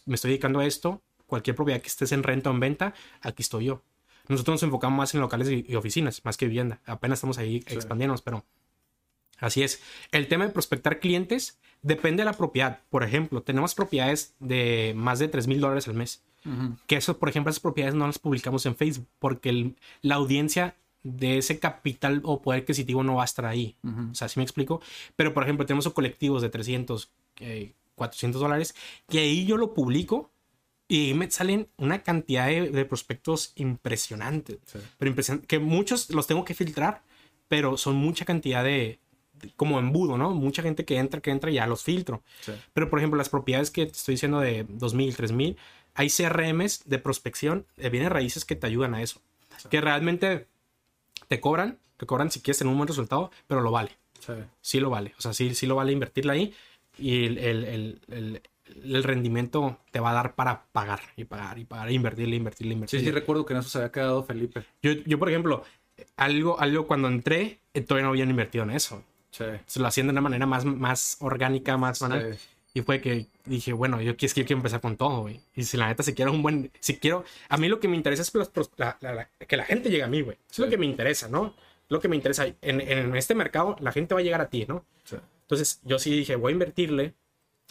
me estoy dedicando a esto. Cualquier propiedad que estés en renta o en venta, aquí estoy yo. Nosotros nos enfocamos más en locales y, y oficinas, más que vivienda. Apenas estamos ahí expandiéndonos, pero así es. El tema de prospectar clientes depende de la propiedad. Por ejemplo, tenemos propiedades de más de 3 mil dólares al mes. Ujú. Que eso, por ejemplo, esas propiedades no las publicamos en Facebook porque el- la audiencia de ese capital o poder adquisitivo no va a estar ahí. O sea, ¿sí me explico? Pero, por ejemplo, tenemos colectivos de 300, eh, 400 dólares que ahí yo lo publico y ahí me salen una cantidad de, de prospectos impresionantes. Sí. Pero impresionante, que muchos los tengo que filtrar, pero son mucha cantidad de- como embudo, ¿no? Mucha gente que entra, que entra y ya los filtro. Sí. Pero, por ejemplo, las propiedades que te estoy diciendo de 2000, 3000, hay CRMs de prospección de bienes raíces que te ayudan a eso. Que realmente te cobran, te cobran si quieres tener un buen resultado, pero lo vale. Sí. Sí lo vale. O sea, sí, sí lo vale invertirla ahí y el, el- el- el- el rendimiento te va a dar para pagar y pagar y pagar, e invertirle, invertirle, Sí, invertirle. sí, recuerdo que en eso se había quedado Felipe. Yo, yo, por ejemplo, algo, algo cuando entré, eh, todavía no habían invertido en eso. Se lo hacían de una manera más, más orgánica, más banal. Y fue que dije, bueno, yo, es que quiero empezar con todo, güey. Y si la neta, si quiero un buen. Si quiero. A mí lo que me interesa es que, la, gente llegue a mí, güey. Es lo que me interesa, ¿no? Lo que me interesa. En, en, este mercado, la gente va a llegar a ti, ¿no? Entonces, yo sí dije, voy a invertirle.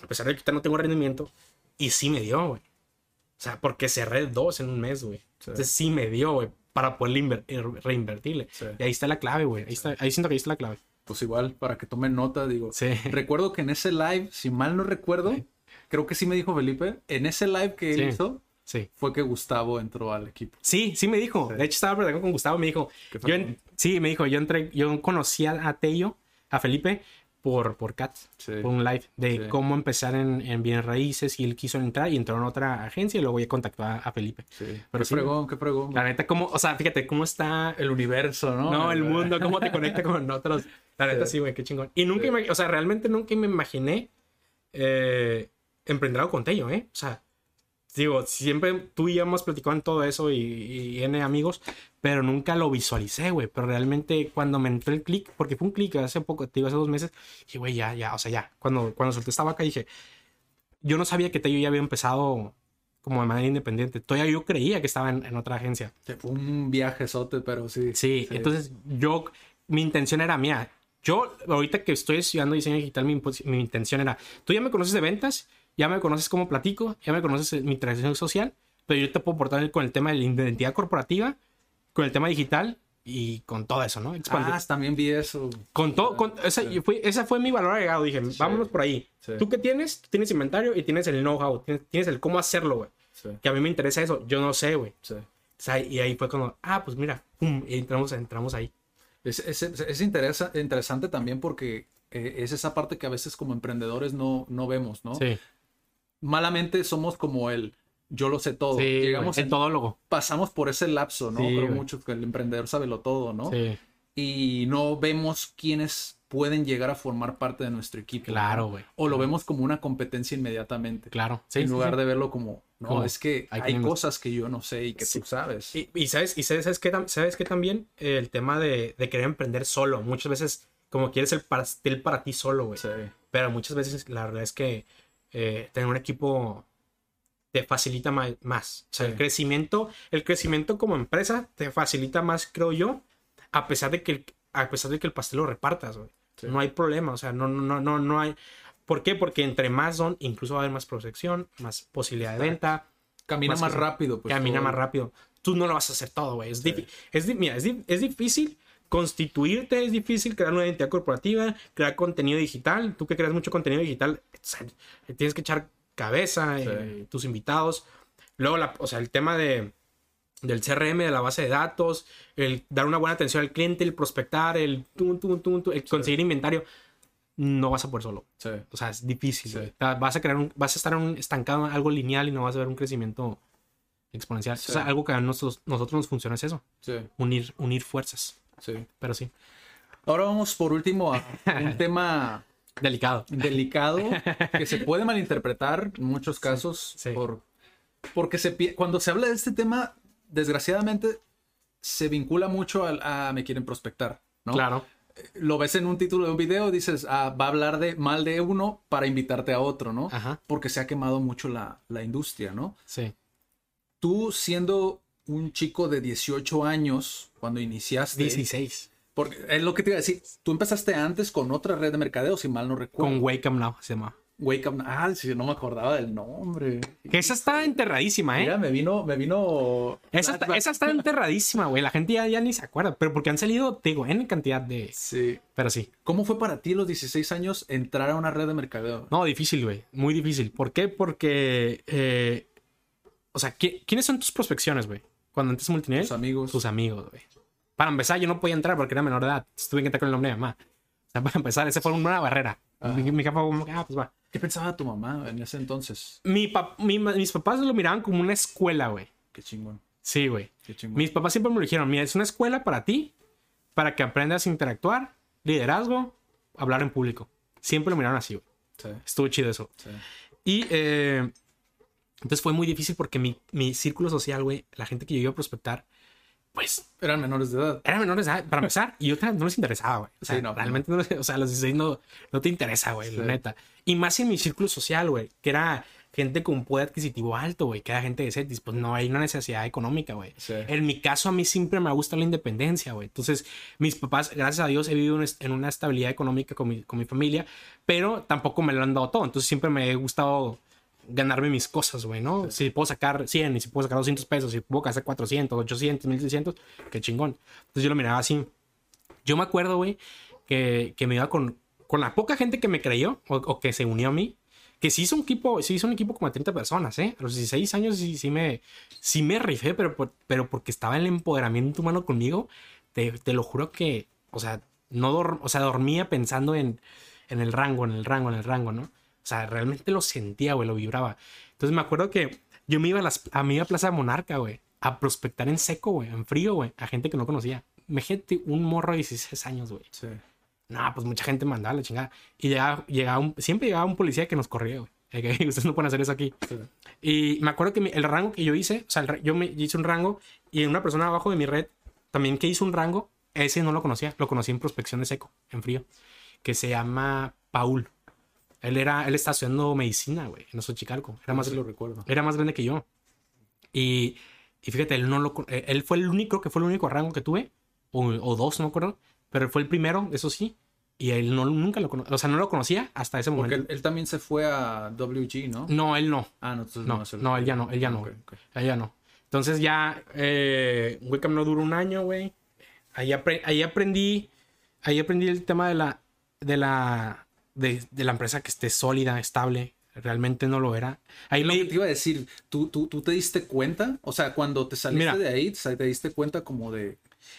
A pesar de que no tengo rendimiento. Y sí me dio, güey. O sea, porque cerré dos en un mes, güey. Entonces sí me dio, güey. Para poder reinvertirle. Y ahí está la clave, güey. Ahí, ahí siento que ahí está la clave pues igual, para que tomen nota, digo. Recuerdo que en ese live, si mal no recuerdo, creo que sí me dijo Felipe, en ese live que él hizo, Sí. Fue que Gustavo entró al equipo. Sí, sí me dijo. De hecho, estaba platicando con Gustavo. Me dijo. Yo sí, me dijo. Yo entré. Yo conocí a Tello, a Felipe, por, por Cat, por un live de cómo empezar en, en, bienes raíces y él quiso entrar y entró en otra agencia y luego ya contactó a, a Felipe. Sí. Pero qué pregón, qué pregón. La neta, cómo, o sea, fíjate cómo está el universo, ¿no? No, el mundo, cómo te conecta con otros. La neta, sí, güey, qué chingón. Y nunca, o sea, realmente nunca me imaginé eh, emprender algo con Tello, ¿eh? O sea, digo, siempre tú y yo hemos platicado en todo eso y, y N amigos, pero nunca lo visualicé, güey. Pero realmente cuando me entró el clic, porque fue un clic hace poco, te digo, hace dos meses, y güey, ya, ya, o sea, ya. Cuando, cuando solté esta vaca dije, yo no sabía que Tello ya había empezado como de manera independiente. Todavía yo creía que estaba en, otra agencia. Fue un viaje sote, pero sí, sí. Sí, entonces yo, mi intención era mía. Yo, ahorita que estoy estudiando diseño digital, mi, mi intención era, tú ya me conoces de ventas, ya me conoces cómo platico, ya me conoces mi tradición social, pero yo te puedo aportar con el tema de la identidad corporativa, con el tema digital y con todo eso, ¿no? Ah, también vi eso. Con todo, con, esa, fue, fue mi valor agregado. Dije, vámonos por ahí. ¿Tú qué tienes? tienes inventario y tienes el know-how, tienes, el cómo hacerlo, güey. Que a mí me interesa eso. Yo no sé, güey. y ahí fue como, ah, pues mira, pum, y entramos, entramos ahí. Es, es, es interesa, interesante también porque eh, es esa parte que a veces como emprendedores no, no vemos, ¿no? Sí malamente somos como el yo lo sé todo. Sí, Llegamos el todólogo. Pasamos por ese lapso, ¿no? Pero mucho que el emprendedor sabe lo todo, ¿no? Sí. Y no vemos quiénes pueden llegar a formar parte de nuestro equipo. Claro, güey. O lo vemos como una competencia inmediatamente. Claro. en lugar de verlo como, no, es que hay, cosas que yo no sé y que tú sabes. Y, sabes, y sabes, que, sabes que también el tema de, de, querer emprender solo, muchas veces como quieres el pastel para ti solo, güey. Sí. Pero muchas veces la verdad es que eh, tener un equipo te facilita más. O sea, el crecimiento, el crecimiento como empresa te facilita más, creo yo, a pesar de que el, a pesar de que el pastel lo repartas, No hay problema, o sea, no, no, no, no hay. ¿Por qué? Porque entre más son, incluso va a haber más protección, más posibilidad de venta. Camina más, rápido. Pues, camina más rápido. Tú no lo vas a hacer todo, güey. Es, es, mira, es, es difícil constituirte, es difícil crear una identidad corporativa, crear contenido digital. Tú que creas mucho contenido digital, tienes que echar cabeza, eh, tus invitados. Luego, la, o sea, el tema de, del CRM, de la base de datos, el dar una buena atención al cliente, el prospectar, el, el conseguir inventario. No vas a poder solo. O sea, es difícil. vas a crear un, vas a estar un, estancado en algo lineal y no vas a ver un crecimiento exponencial. O sea, algo que a nosotros, nosotros nos funciona es eso. Unir, unir fuerzas. Sí. Pero sí. Ahora vamos por último a un tema delicado. Delicado, que se puede malinterpretar en muchos casos. Por, porque se, cuando se habla de este tema, desgraciadamente, se vincula mucho a, me quieren prospectar, ¿no? Claro. Lo ves en un título de un video, dices, ah, va a hablar de mal de uno para invitarte a otro, ¿no? Ajá. Porque se ha quemado mucho la, la industria, ¿no? Sí. Tú siendo un chico de 18 años cuando iniciaste. 16. Porque es lo que te iba a decir. Tú empezaste antes con otra red de mercadeo, si mal no recuerdo. Con Wake Up Now se llama. Wake Up. Ah, sí, no me acordaba del nombre. Esa está enterradísima, ¿eh? Mira, me vino, me vino. Esa, está, esa está enterradísima, güey. La gente ya, ya, ni se acuerda. Pero porque han salido, te digo, en cantidad de. Sí. Pero sí. ¿Cómo fue para ti los 16 años entrar a una red de mercadeo? No, difícil, güey. Muy difícil. ¿Por qué? Porque. Eh, o sea, ¿quiénes son tus prospecciones, güey? Cuando antes multinivel. Tus amigos. Tus amigos, güey. Para empezar, yo no podía entrar porque era menor de edad. Tuve que entrar con el nombre de mamá. O sea, para empezar, esa fue una barrera. Mi, mi jefa como, ah, pues va. ¿Qué pensaba tu mamá en ese entonces? Mi, mis papás lo miraban como una escuela, güey. Qué chingón. Sí, güey. Qué chingón. Mis papás siempre me lo dijeron, mira, es una escuela para ti, para que aprendas a interactuar, liderazgo, hablar en público. Siempre lo miraron así, güey. Sí. Estuvo chido eso. Sí. Y eh, entonces fue muy difícil porque mi, mi círculo social, güey, la gente que yo iba a prospectar, pues Eran menores de edad. eran menores de edad, para empezar, y otra no les interesaba, güey. O sea, Sí, no. realmente no les, o sea, a los 16 no, no te interesa, güey, la neta. Y más en mi círculo social, güey, que era gente con poder adquisitivo alto, güey, que era gente de CETIS, pues no hay una necesidad económica, güey. Sí. En mi caso, a mí siempre me ha gustado la independencia, güey. Entonces, mis papás, gracias a Dios, he vivido en una estabilidad económica con mi, con mi familia, pero tampoco me lo han dado todo. Entonces, siempre me ha gustado ganarme mis cosas, güey, ¿no? Si puedo sacar 100 y si puedo sacar 200 pesos, si puedo hacer 400, 800, 1600, qué chingón. Entonces, yo lo miraba así. Yo me acuerdo, güey, que, que me iba con, con la poca gente que me creyó o, o que se unió a mí. Que sí hizo un equipo, sí hizo un equipo como de 30 personas, ¿eh? A los 16 años sí, sí me, sí me rifé, pero, pero porque estaba el empoderamiento humano conmigo, te, te lo juro que, o sea, no o sea, dormía pensando en, en el rango, en el rango, en el rango, ¿no? O sea, realmente lo sentía, güey, lo vibraba. Entonces me acuerdo que yo me iba a, las, a, me iba a Plaza Monarca, güey, a prospectar en seco, güey, en frío, güey, a gente que no conocía. Imagínate un morro de 16 años, güey. Sí. No, pues mucha gente mandaba la chingada. Y llegaba, llegaba un- siempre llegaba un policía que nos corría, güey. Ustedes no pueden hacer eso aquí. Y me acuerdo que mi- el rango que yo hice, o sea, el yo me hice un rango y una persona abajo de mi red también que hizo un rango, ese no lo conocía, lo conocí en prospección de seco, en frío, que se llama Paul. Él era, él está estudiando medicina, güey, en Xochicalco. Era más, sí lo recuerdo. era más grande que yo. Y, y fíjate, él no lo, eh, él fue el único, que fue el único rango que tuve, o, o dos, no me acuerdo, pero fue el primero, eso sí. Y él no, nunca lo conocía, o sea, no lo conocía hasta ese Porque momento. él, él también se fue a WG, ¿no? No, él no. Ah, no, entonces No, el- no, él ya no, él ya no, Ok, güey. ok. Él ya no. Entonces ya, eh, Wickham no duró un año, güey. Ahí, apre- ahí aprendí, ahí aprendí el tema de la, de la, de, de la empresa que esté sólida, estable. Realmente no lo era. Ahí Lo me, que te iba a decir, ¿tú, tú, tú te diste cuenta? O sea, cuando te saliste Mira. de ahí, te te diste cuenta como de...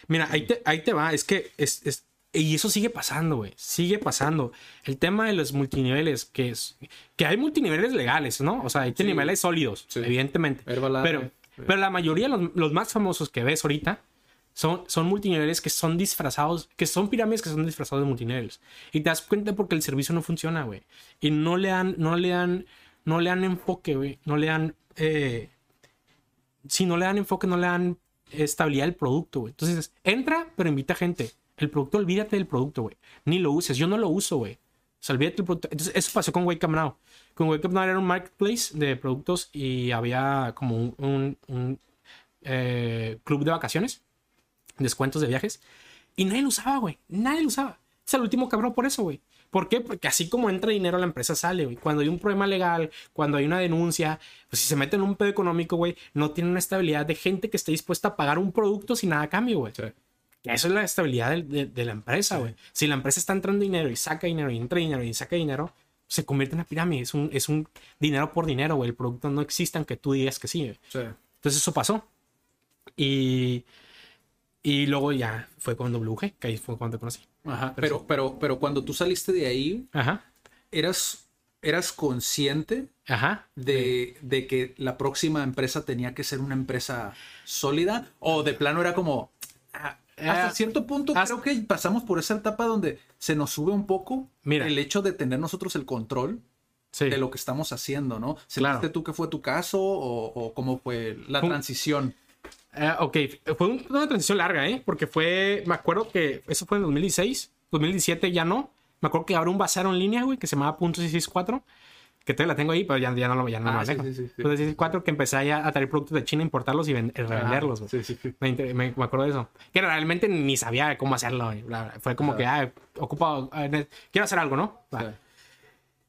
Mira, ahí te, ahí te va. Es que es, es- y eso sigue pasando, güey. Sigue pasando. El tema de los multiniveles, que es que hay multiniveles legales, ¿no? O sea, hay niveles sólidos, Sí. evidentemente. Pero, pero la mayoría, los, los más famosos que ves ahorita, son, son multiniveles que son disfrazados, que son pirámides que son disfrazados de multiniveles. Y te das cuenta porque el servicio no funciona, güey. Y no le dan, no le dan, no le dan enfoque, güey. No le dan, eh, si no le dan enfoque, no le dan estabilidad al producto, güey. Entonces, entra, pero invita gente. El producto, olvídate del producto, güey. Ni lo uses. Yo no lo uso, güey. O sea, olvídate del producto. Entonces, eso pasó con Wake Up Now. Con Wake Now era un marketplace de productos y había como un, un- un, eh, club de vacaciones, descuentos de viajes. Y nadie lo usaba, güey. Nadie lo usaba. Es el último cabrón por eso, güey. ¿Por qué? Porque así como entra dinero, la empresa sale, güey. Cuando hay un problema legal, cuando hay una denuncia, pues si se mete en un pedo económico, güey, no tiene una estabilidad de gente que esté dispuesta a pagar un producto sin nada a cambio, güey. Sí. Eso es la estabilidad del- de, de la empresa, güey. Si la empresa está entrando dinero y saca dinero y entra dinero y saca dinero, se convierte en una pirámide. Es un, es un dinero por dinero, güey. El producto no existe aunque tú digas que sí. Sí. Entonces eso pasó. Y, y luego ya fue con WG, que ahí fue cuando te conocí. Ajá. Pero, pero, pero cuando tú saliste de ahí, Ajá, ¿eras, eras consciente ajá. de, de que la próxima empresa tenía que ser una empresa sólida? ¿O de plano era como... ah, Hasta Eh, cierto punto hasta- creo que pasamos por esa etapa donde se nos sube un poco Mira. el hecho de tener nosotros el control Sí. de lo que estamos haciendo, ¿no? ¿Sentiste Claro. tú que fue tu caso o, o cómo fue la transición? Eh, ok, fue un- una transición larga, ¿eh? Porque fue, me acuerdo que eso fue en 2016, 2017 ya no. Me acuerdo que ahora un bazar en línea, güey, que se llamaba .664, que todavía la tengo ahí, pero ya, ya no lo ya no Ah, sí, manejo. sí, sí, sí. Punto 664 que empecé ya a traer productos de China, importarlos y eh, revenderlos, sí. Me, me- me acuerdo de eso. Que realmente ni sabía cómo hacerlo. La- Fue como que, ah, ocupado, ah, ne- quiero hacer algo, ¿no? Sí.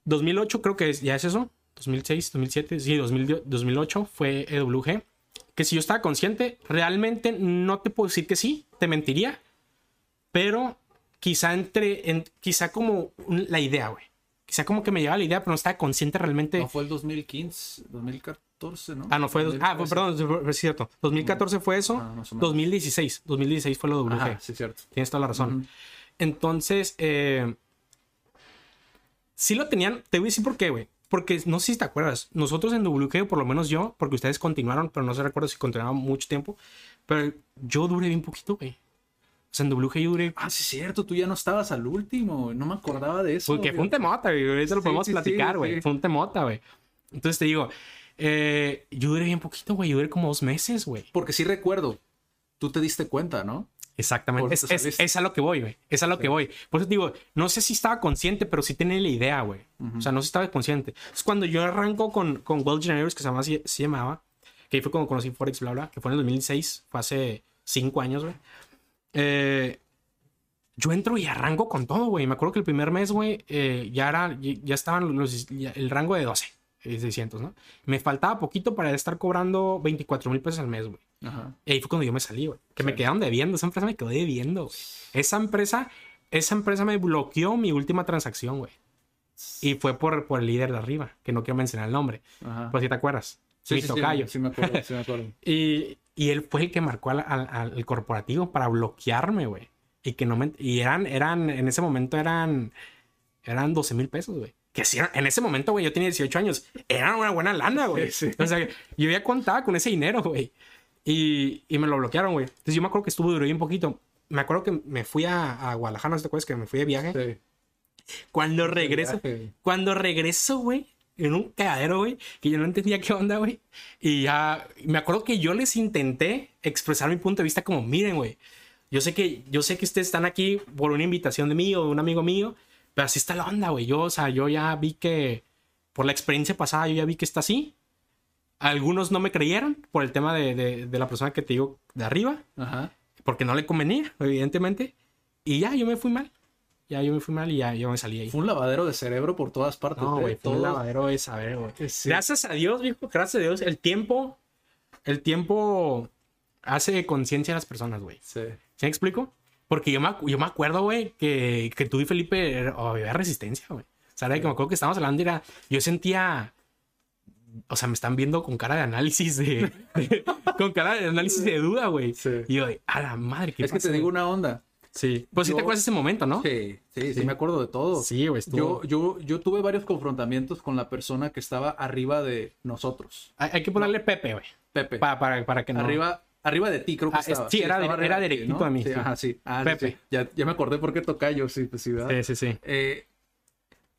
2008 creo que es- ya es eso. 2006, 2007, sí, 2000 2008 fue EWG. Que si yo estaba consciente, realmente no te puedo decir que sí, te mentiría. Pero quizá entre, en, quizá como la idea, güey. Quizá como que me llegaba la idea, pero no estaba consciente realmente. No fue el 2015, 2014, ¿no? Ah, no fue. Ah, 2013. perdón, fue cierto. 2014 fue eso. Ah, más o menos. 2016. 2016 fue lo WG. Ajá, sí, cierto. Tienes toda la razón. Entonces, eh, sí lo tenían. Te voy a decir por qué, güey. Porque no sé si te acuerdas. Nosotros en WG, por lo menos yo, porque ustedes continuaron, pero no se recuerdo si continuaron mucho tiempo. Pero yo duré bien poquito, güey. O sea, en WG yo duré. Ah, sí, cierto, tú ya no estabas al último, no me acordaba de eso. Porque fue un temota, güey. Ahorita lo Sí, podemos sí, sí, platicar, güey. sí. Fue un temota, güey. Entonces te digo, eh, yo duré bien poquito, güey. Yo duré como dos meses, güey. Porque sí recuerdo, tú te diste cuenta, ¿no? Exactamente. Es, es, es, a lo que voy, güey. Es a lo que voy. Por eso te digo, no sé si estaba consciente, pero sí tenía la idea, güey. O sea, no sé si estaba consciente. Es cuando yo arranco con, con World Generators, que se, llama, se, llamaba, que ahí fue cuando conocí Forex, bla, bla, que fue en el 2016, fue hace cinco años, güey. Eh, yo entro y arranco con todo, güey. Me acuerdo que el primer mes, güey, eh, ya, era, ya estaban los, el rango de 12, 600, ¿no? Me faltaba poquito para estar cobrando 24 mil pesos al mes, güey. Y ahí fue cuando yo me salí, güey. Que me quedaron debiendo. Esa empresa me quedó debiendo, güey. Esa empresa, esa empresa me bloqueó mi última transacción, güey. Y fue por, por el líder de arriba, que no quiero mencionar el nombre. Pues si te acuerdas. Sí, mi sí, tocayo. Sí, me acuerdo, sí me acuerdo. y, y, él fue el que marcó al, al, al corporativo para bloquearme, güey. Y que no me... Y eran, eran, en ese momento eran, eran 12 mil pesos, güey. Que sí, en ese momento, güey, yo tenía 18 años. Era una buena lana, güey. O sea, yo ya contaba con ese dinero, güey. Y, y, me lo bloquearon, güey. Entonces yo me acuerdo que estuvo duró un poquito. Me acuerdo que me fui a, a Guadalajara, ¿no te acuerdas que me fui de viaje? Sí. Cuando regreso, cuando regreso, güey, en un cagadero, güey, que yo no entendía qué onda, güey. Y ya, me acuerdo que yo les intenté expresar mi punto de vista como, miren, güey, yo sé que, yo sé que ustedes están aquí por una invitación de mí o de un amigo mío, pero así está la onda, güey. Yo, o sea, yo ya vi que, por la experiencia pasada, yo ya vi que está así. Algunos no me creyeron por el tema de, de, de la persona que te digo de arriba. Ajá. Porque no le convenía, evidentemente. Y ya, yo me fui mal. Ya yo me fui mal y ya yo me salí ahí. Fue un lavadero de cerebro por todas partes. No, güey, fue un lavadero de saber, güey. Sí. Gracias a Dios, viejo, gracias a Dios. El tiempo, el tiempo hace conciencia a las personas, güey. Sí. ¿Sí me explico? Porque yo me, yo me acuerdo, güey, que, que tú y Felipe oh, había resistencia, güey. O sea, que me acuerdo que estábamos hablando y era, yo sentía o sea, me están viendo con cara de análisis de. con cara de análisis de duda, güey. Sí. Y yo, a la madre, ¿qué Es que te digo una onda. Sí. Pues sí te acuerdas de ese momento, ¿no? Sí, sí, sí, me acuerdo de todo. Sí, güey. Yo, yo, yo tuve varios confrontamientos con la persona que estaba arriba de nosotros. Hay, hay que ponerle no. Pepe, güey. Pepe. Para, para, para que no. Arriba, arriba de ti, creo que ah, estaba. Sí, era, estaba era directito ¿no? a mí. Sí, sí. Ajá, sí. Ah, Pepe. sí. Ya, ya me acordé por qué tocayo, sí, pues sí, ¿verdad? Sí, sí, sí. Eh,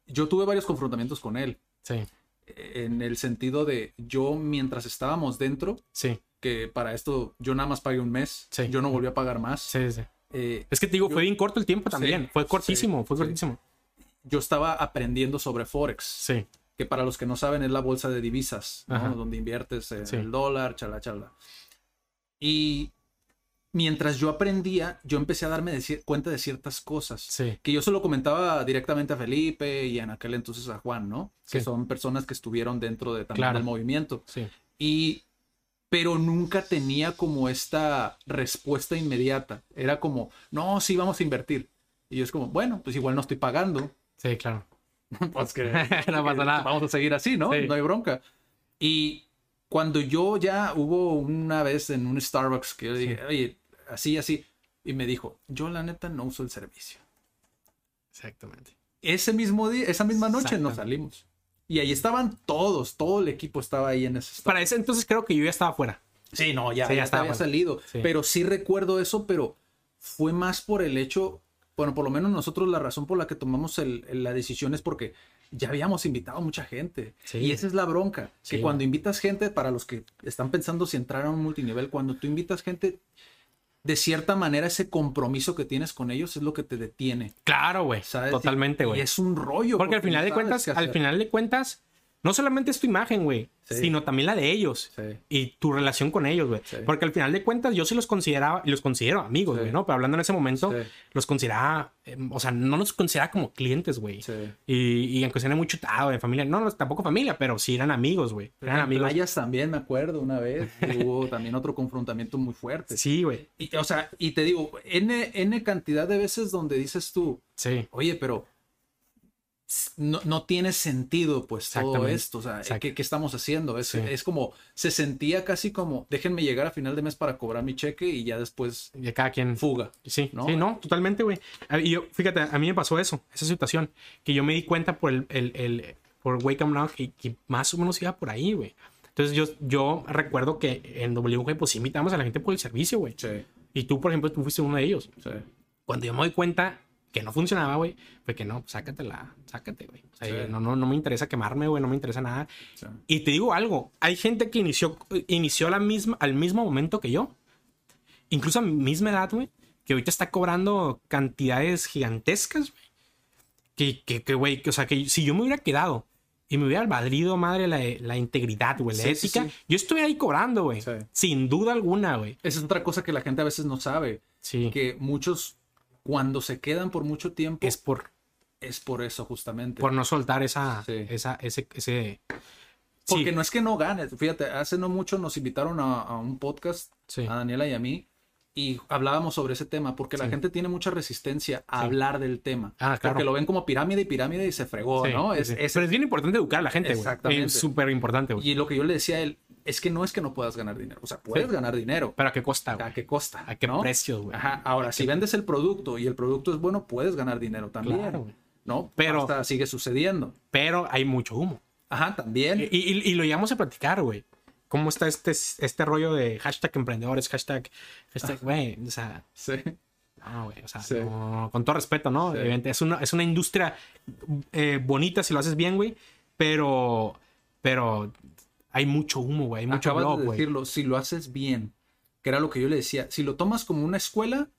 yo tuve varios confrontamientos con él. Sí. En el sentido de yo, mientras estábamos dentro, Sí. que para esto yo nada más pagué un mes, Sí. yo no volví a pagar más. Sí, sí. Eh, Es que te digo, Yo- fue bien corto el tiempo también. Sí, fue cortísimo, sí, fue sí. cortísimo. yo estaba aprendiendo sobre Forex, Sí. que para los que no saben es la bolsa de divisas, ¿no? Donde inviertes en Sí. el dólar, chala, chala. Y mientras yo aprendía, yo empecé a darme de cuenta de ciertas cosas. Sí. Que yo se lo comentaba directamente a Felipe y en aquel entonces a Juan, ¿no? Que Sí. son personas que estuvieron dentro de, también Claro. del movimiento. Sí. Y, pero nunca tenía como esta respuesta inmediata. Era como, no, sí, vamos a invertir. Y yo es como, bueno, pues igual no estoy pagando. Sí, claro. Pues que no pasa nada. vamos a seguir así, ¿no? Sí. No hay bronca. Y cuando yo ya hubo una vez en un Starbucks que yo dije, oye, así, así. Y me dijo, yo la neta no uso el servicio. Exactamente. Ese mismo día, esa misma noche nos salimos. Y ahí estaban todos, todo el equipo estaba ahí en ese. Para ese entonces creo que yo ya estaba fuera. Sí, no, ya, Sí, ya ya estaba había salido. Sí. Pero sí recuerdo eso, pero fue más por el hecho, bueno, por lo menos nosotros la razón por la que tomamos el- el- la decisión es porque ya habíamos invitado a mucha gente. Sí. Y esa es la bronca. Que cuando invitas gente, para los que están pensando si entrar a un multinivel, cuando tú invitas gente, de cierta manera ese compromiso que tienes con ellos es lo que te detiene. Claro, güey. Totalmente, güey. Y es un rollo. Porque al final no de cuentas, al final de cuentas, no solamente es tu imagen, güey, Sí. sino también la de ellos. Sí. Y tu relación con ellos, güey. Sí. Porque al final de cuentas yo sí los consideraba, y los considero amigos, güey, ¿no? Pero hablando en ese momento, los consideraba, eh, o sea, no los consideraba como clientes, güey. Sí. Y, y aunque suene muy chutado de familia, no, no, tampoco familia, pero sí eran amigos, güey. Eran En amigos. playas también me acuerdo una vez. Hubo también otro confrontamiento muy fuerte. Sí, güey. O sea, y te digo, N, N cantidad de veces donde dices tú, Sí. oye, pero no, no tiene sentido pues todo esto, o sea, Exacto. ¿qué, qué estamos haciendo? Es, Sí. es como, se sentía casi como, déjenme llegar a final de mes para cobrar mi cheque y ya después De cada quien. fuga. Sí, ¿no? sí, no, totalmente, güey. A- Y yo, fíjate, a mí me pasó eso, esa situación, que yo me di cuenta por el, el, el- por Wake Up Now que, que más o menos iba por ahí, güey. Entonces yo, yo recuerdo que en WG pues invitamos a la gente por el servicio, güey. Sí, Y tú, por ejemplo, tú fuiste uno de ellos. sí. Cuando yo me doy cuenta que no funcionaba, güey, fue que no, sácatela, sácate, güey. O sea, Sí. no, no, no me interesa quemarme, güey, no me interesa nada. sí. Y te digo algo, hay gente que inició, inició la misma, al mismo momento que yo. incluso a mi misma edad, güey, que ahorita está cobrando cantidades gigantescas, güey. Que, que, que, güey, que, o sea, que si yo me hubiera quedado y me hubiera valido, madre, la, la integridad, güey, la Sí, ética, sí. yo estuviera ahí cobrando, güey. Sin duda alguna, güey. Esa es otra cosa que la gente a veces no sabe. Sí. Que muchos, cuando se quedan por mucho tiempo, Es por, es por eso justamente. por no soltar esa, Sí. esa, ese, ese. Porque Sí. no es que no ganes. Fíjate, hace no mucho nos invitaron a, a un podcast, Sí. a Daniela y a mí, y hablábamos sobre ese tema, porque la gente tiene mucha resistencia a hablar del tema. Ah, claro. Porque lo ven como pirámide y pirámide y se fregó, ¿no? Es, es- Pero es bien importante educar a la gente, güey. Exactamente. Es súper importante, güey. Y lo que yo le decía a él, es que no es que no puedas ganar dinero. O sea, puedes Sí. ganar dinero. Pero a qué costa, güey. ¿A qué costa? ¿A qué ¿no? precios, güey? Ajá. Ahora, si vendes el producto y el producto es bueno, puedes ganar dinero también. Claro, güey. ¿No? Pero- Hasta sigue sucediendo. Pero hay mucho humo. Ajá, también. Y, y- y lo llegamos a platicar, güey. ¿Cómo está este, este rollo de hashtag emprendedores, hashtag, hashtag, güey? O sea, Sí. no, güey. O sea, Sí. no, con todo respeto, ¿no? Sí. Es, una, es una industria eh, bonita si lo haces bien, güey. Pero, pero hay mucho humo, güey. Hay mucho Acabas blog, de decirlo, si lo haces bien, que era lo que yo le decía, si lo tomas como una escuela,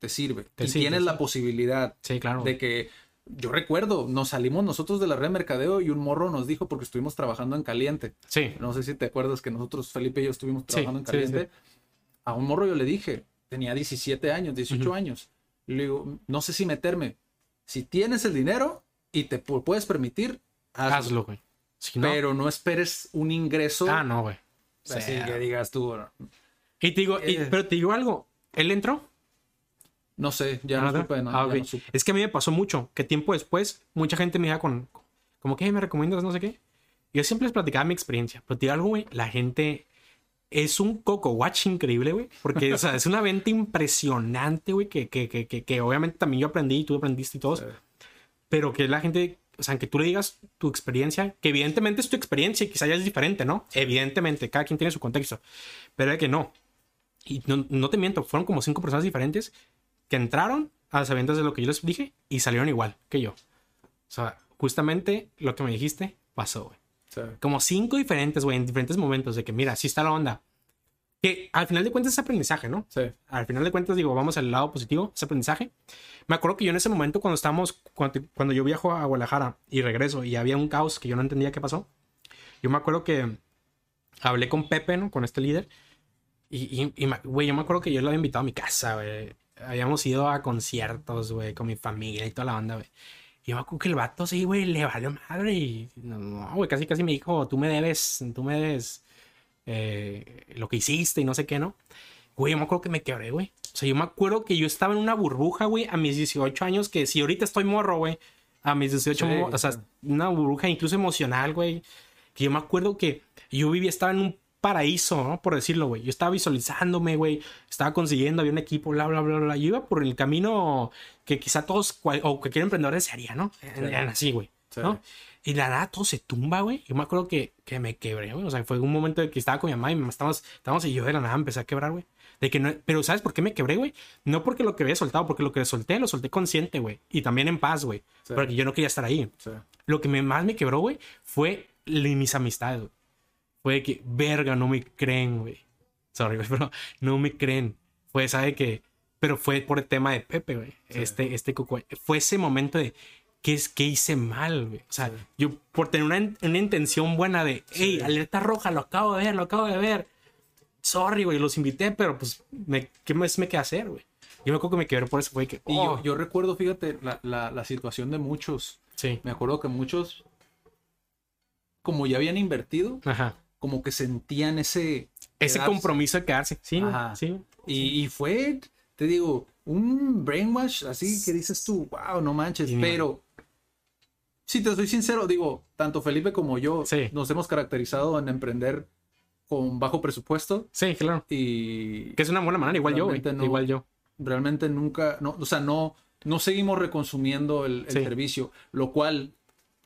te sirve. Te y sirve, tienes sí. la posibilidad Sí, claro. de que, yo recuerdo, nos salimos nosotros de la red de mercadeo y un morro nos dijo, porque estuvimos trabajando en caliente, Sí. no sé si te acuerdas que nosotros, Felipe y yo, estuvimos Sí, trabajando en sí, caliente, a un morro yo le dije, tenía 17 años, 18 Ujú. años, le digo, no sé si meterme, si tienes el dinero y te pu- puedes permitir, hazlo. Hazlo, güey. Si no, Pero no esperes un ingreso ah, no, güey. así Sí. que digas tú, Y te digo, y- Eh. pero te digo algo. Él entró. no sé, ya no ¿Nada? supe, no, Ah, ya ok. no supe. Es que a mí me pasó mucho que tiempo después, mucha gente me iba con, como que "Hey, me recomiendas no sé qué. Yo siempre les platicaba mi experiencia. Pero te digo algo, güey, la gente es un coco watch increíble, güey. Porque, o sea, es una venta impresionante, güey, que, que, que, que, que obviamente también yo aprendí y tú aprendiste y todos. Sí. Pero que la gente, o sea, que tú le digas tu experiencia, que evidentemente es tu experiencia y quizá ya es diferente, ¿no? Evidentemente, cada quien tiene su contexto. Pero es que no. Y no, no te miento, fueron como cinco personas diferentes que entraron a las de lo que yo les dije y salieron igual que yo. O sea, justamente lo que me dijiste pasó, güey. Sí. Como cinco diferentes, güey, en diferentes momentos de que, mira, así está la onda. Que al final de cuentas es aprendizaje, ¿no? Sí. Al final de cuentas, digo, vamos al lado positivo, es aprendizaje. Me acuerdo que yo en ese momento, cuando estábamos, cuando, cuando yo viajo a Guadalajara y regreso y había un caos que yo no entendía qué pasó, yo me acuerdo que hablé con Pepe, ¿no? Con este líder. Y, güey, yo me acuerdo que yo lo había invitado a mi casa, güey. Habíamos ido a conciertos, güey, con mi familia y toda la banda, güey. Y yo me acuerdo que el vato, sí, güey, le valió madre. Y no, no, güey, casi, casi me dijo, tú me debes, tú me debes eh, lo que hiciste y no sé qué, ¿no? Güey, yo me acuerdo que me quebré, güey. O sea, yo me acuerdo que yo estaba en una burbuja, güey, a mis 18 años, que si ahorita estoy morro, güey, a mis 18, Sí, o sea, una burbuja incluso emocional, güey. Que yo me acuerdo que yo vivía, estaba en un paraíso, ¿no? Por decirlo, güey. Yo estaba visualizándome, güey. Estaba consiguiendo, había un equipo, bla, bla, bla, bla. Yo iba por el camino que quizá todos, cual- o cualquier emprendedor desearía, ¿no? Eran así, güey. Sí. ¿no? Y la nada todo se tumba, güey. Yo me acuerdo que, que me quebré, güey. O sea, fue un momento de que estaba con mi mamá y mi mamá estábamos, estábamos y yo de la nada empecé a quebrar, güey. De que no, pero ¿sabes por qué me quebré, güey? No porque lo que había soltado, porque lo que solté, lo solté consciente, güey. Y también en paz, güey. Sí. Porque yo no quería estar ahí. Sí. Lo que me, más me quebró, güey, fue mis amistades, güey. Fue de que, verga, no me creen, güey. Sorry, güey, pero no me creen. Fue, ¿sabe que Pero fue por el tema de Pepe, güey. Este, este coco. Fue ese momento de, ¿qué es que hice mal, güey? O sea, yo por tener una, una intención buena de, hey, alerta roja, lo acabo de ver, lo acabo de ver. Sorry, güey, los invité, pero pues, me, ¿qué más me queda hacer, güey? Yo me acuerdo que me quebré por eso, fue que, Y oh, yo, yo recuerdo, fíjate, la, la, la situación de muchos. sí, Me acuerdo que muchos, como ya habían invertido, ajá. como que sentían ese... Ese quedarse. compromiso de quedarse, sí, güey, Ajá. sí. Y, y fue, te digo, un brainwash así que dices tú, wow, no manches, Sí, pero si te soy sincero, digo, tanto Felipe como yo Sí. nos hemos caracterizado en emprender con bajo presupuesto Sí, claro. y Que es una buena manera, igual yo, no. Igual yo. realmente nunca, no, o sea, no, no seguimos reconsumiendo el, el Sí. servicio, lo cual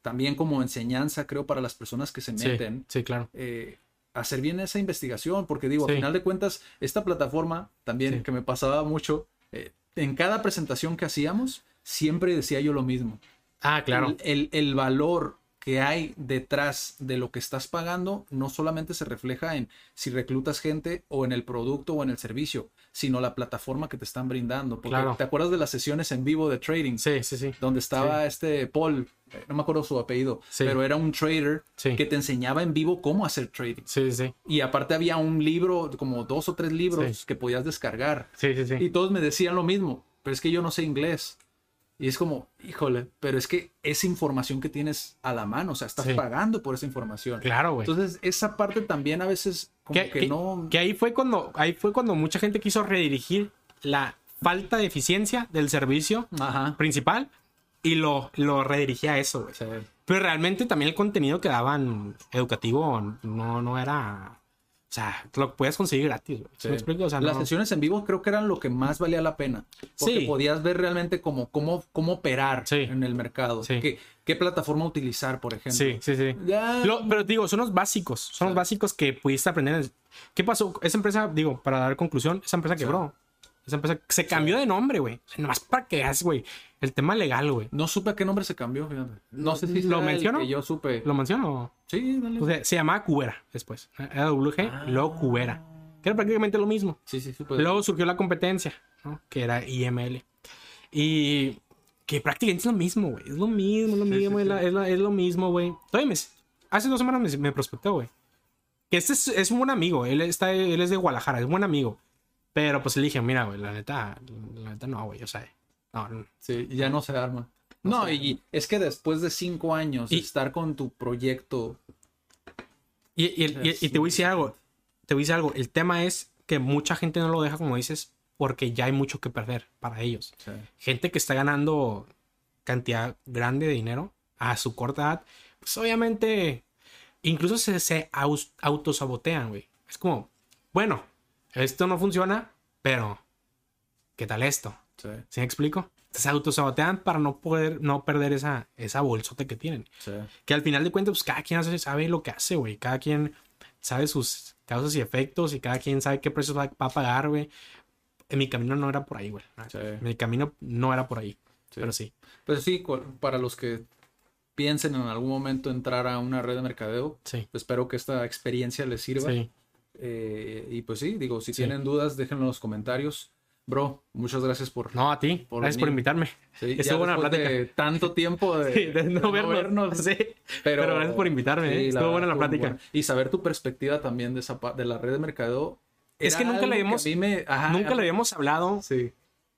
también como enseñanza creo para las personas que se meten, sí, claro. eh, hacer bien esa investigación, porque digo, Sí. a final de cuentas, esta plataforma también que me pasaba mucho, eh, en cada presentación que hacíamos, siempre decía yo lo mismo. Ah, claro. El, el- el valor que hay detrás de lo que estás pagando no solamente se refleja en si reclutas gente o en el producto o en el servicio, sino la plataforma que te están brindando. Porque Claro. te acuerdas de las sesiones en vivo de trading, Sí, sí, sí. donde estaba este Paul, eh, no me acuerdo su apellido, Sí. pero era un trader Sí. que te enseñaba en vivo cómo hacer trading. Sí, sí, sí. Y aparte había un libro, como dos o tres libros Sí. que podías descargar. Sí, sí, sí. Y todos me decían lo mismo, pero es que yo no sé inglés. Y es como, híjole, pero es que es información que tienes a la mano, o sea, estás Sí. pagando por esa información. Claro, güey. Entonces, esa parte también a veces como que, que, que- no... que ahí fue cuando ahí fue cuando mucha gente quiso redirigir la falta de eficiencia del servicio Ajá. principal y lo, lo redirigía a eso, güey. Sí. Pero realmente también el contenido que daban educativo no, no era. O sea, lo puedes conseguir gratis. ¿Sí Sí. me explico? O sea, Las no- sesiones en vivo creo que eran lo que más valía la pena. Porque Sí. podías ver realmente como, cómo, cómo operar Sí. en el mercado. Sí. Qué, qué plataforma utilizar, por ejemplo. Sí, sí, sí. Lo- pero digo, son los básicos. Son los básicos que pudiste aprender. ¿Qué pasó? Esa empresa, digo, para dar conclusión, esa empresa quebró. Esa empresa se cambió de nombre, güey. Nomás para que hagas, güey. El tema legal, güey. No supe a qué nombre se cambió, fíjate. No sé si ¿Lo menciono? que yo supe. ¿Lo menciono? Sí, dale. O sea, se llamaba Cubera después. AWG, luego Cubera. Que era prácticamente lo mismo. sí, sí, supe. Luego surgió la competencia, ¿no? Que era IML. Y que prácticamente es lo mismo, güey. Es lo mismo, es lo mismo, es, la- es la- es lo mismo, güey. Todavía me- hace dos semanas me, me prospectó, güey. Que este es, es un buen amigo. Él, está, él es de Guadalajara, es un buen amigo. Pero pues le dije, mira, güey, la neta, la neta no, güey. O sea, no, no. Sí, ya no se arma. No, y es que después de cinco años Y- estar con tu proyecto. Y, y- y- y te voy a decir algo. Te voy a decir algo. El tema es que mucha gente no lo deja, como dices, porque ya hay mucho que perder para ellos. gente que está ganando cantidad grande de dinero a su corta edad, pues obviamente incluso se, se autosabotean, güey. Es como, bueno, esto no funciona, pero ¿qué tal esto? Sí, ¿Sí me explico? Se autosabotean para no poder, no perder esa, esa bolsota que tienen. sí. Que al final de cuentas, pues cada quien hace- sabe lo que hace, güey. Cada quien sabe sus causas y efectos y cada quien sabe qué precios va, a pagar, güey. Mi camino no era por ahí, güey. Sí. Mi camino no era por ahí. Pero sí. Pues sí, para los que piensen en algún momento entrar a una red de mercadeo, espero que esta experiencia les sirva. Sí. Eh, y pues sí, digo, si Sí. tienen dudas, déjenlo en los comentarios. Bro, muchas gracias por... No, a ti. Por Gracias por venir. invitarme. Sí, estuvo buena plática. de tanto tiempo de, Sí, de no vernos. Sí. Pero, gracias por invitarme. ¿eh? sí, Estuvo buena la plática. buena. Y saber tu perspectiva también de, esa, de la red de mercadeo. Es que nunca le habíamos- Nunca le habíamos hablado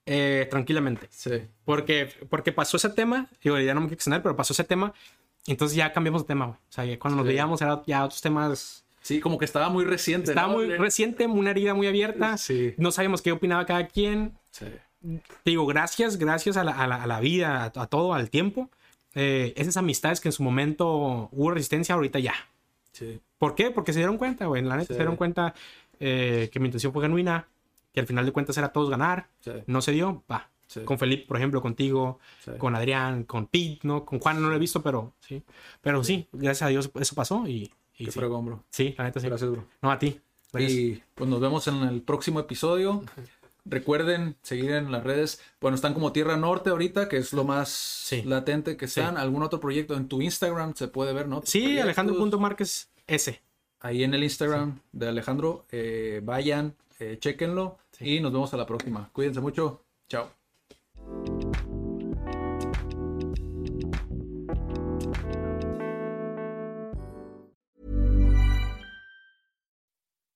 eh, tranquilamente. sí. Porque, porque pasó ese tema. Digo, ya no me quiero extender, pero pasó ese tema. Entonces ya cambiamos de tema, güey. O sea, cuando nos veíamos era ya otros temas. Sí, como que estaba muy reciente. Estaba ¿no? muy reciente, una herida muy abierta. Sí. No sabíamos qué opinaba cada quien. Sí. Te digo, gracias, gracias a la, a la- a la vida, a, a todo, al tiempo. Eh, esas amistades que en su momento hubo resistencia, ahorita ya. Sí. ¿Por qué? Porque se dieron cuenta, güey. La neta Sí. se dieron cuenta eh, que mi intención fue genuina, que al final de cuentas era todos ganar. Sí. No se dio, va. Sí. Con Felipe, por ejemplo, contigo, con Adrián, con Pete, ¿no? Con Juan no lo he visto, pero sí. Pero sí, gracias a Dios eso pasó y, y Qué sí. fregón, bro. Sí, la neta sí. Gracias, bro. No, a ti. Gracias. Y pues nos vemos en el próximo episodio. Recuerden seguir en las redes. Bueno, están como Tierra Norte ahorita, que es lo más latente que están. ¿Algún otro proyecto en tu Instagram se puede ver, no? Sí. Alejandro.márquez S. Ahí en el Instagram de Alejandro. eh, vayan, eh, chequenlo. Y nos vemos a la próxima. Cuídense mucho. Chao.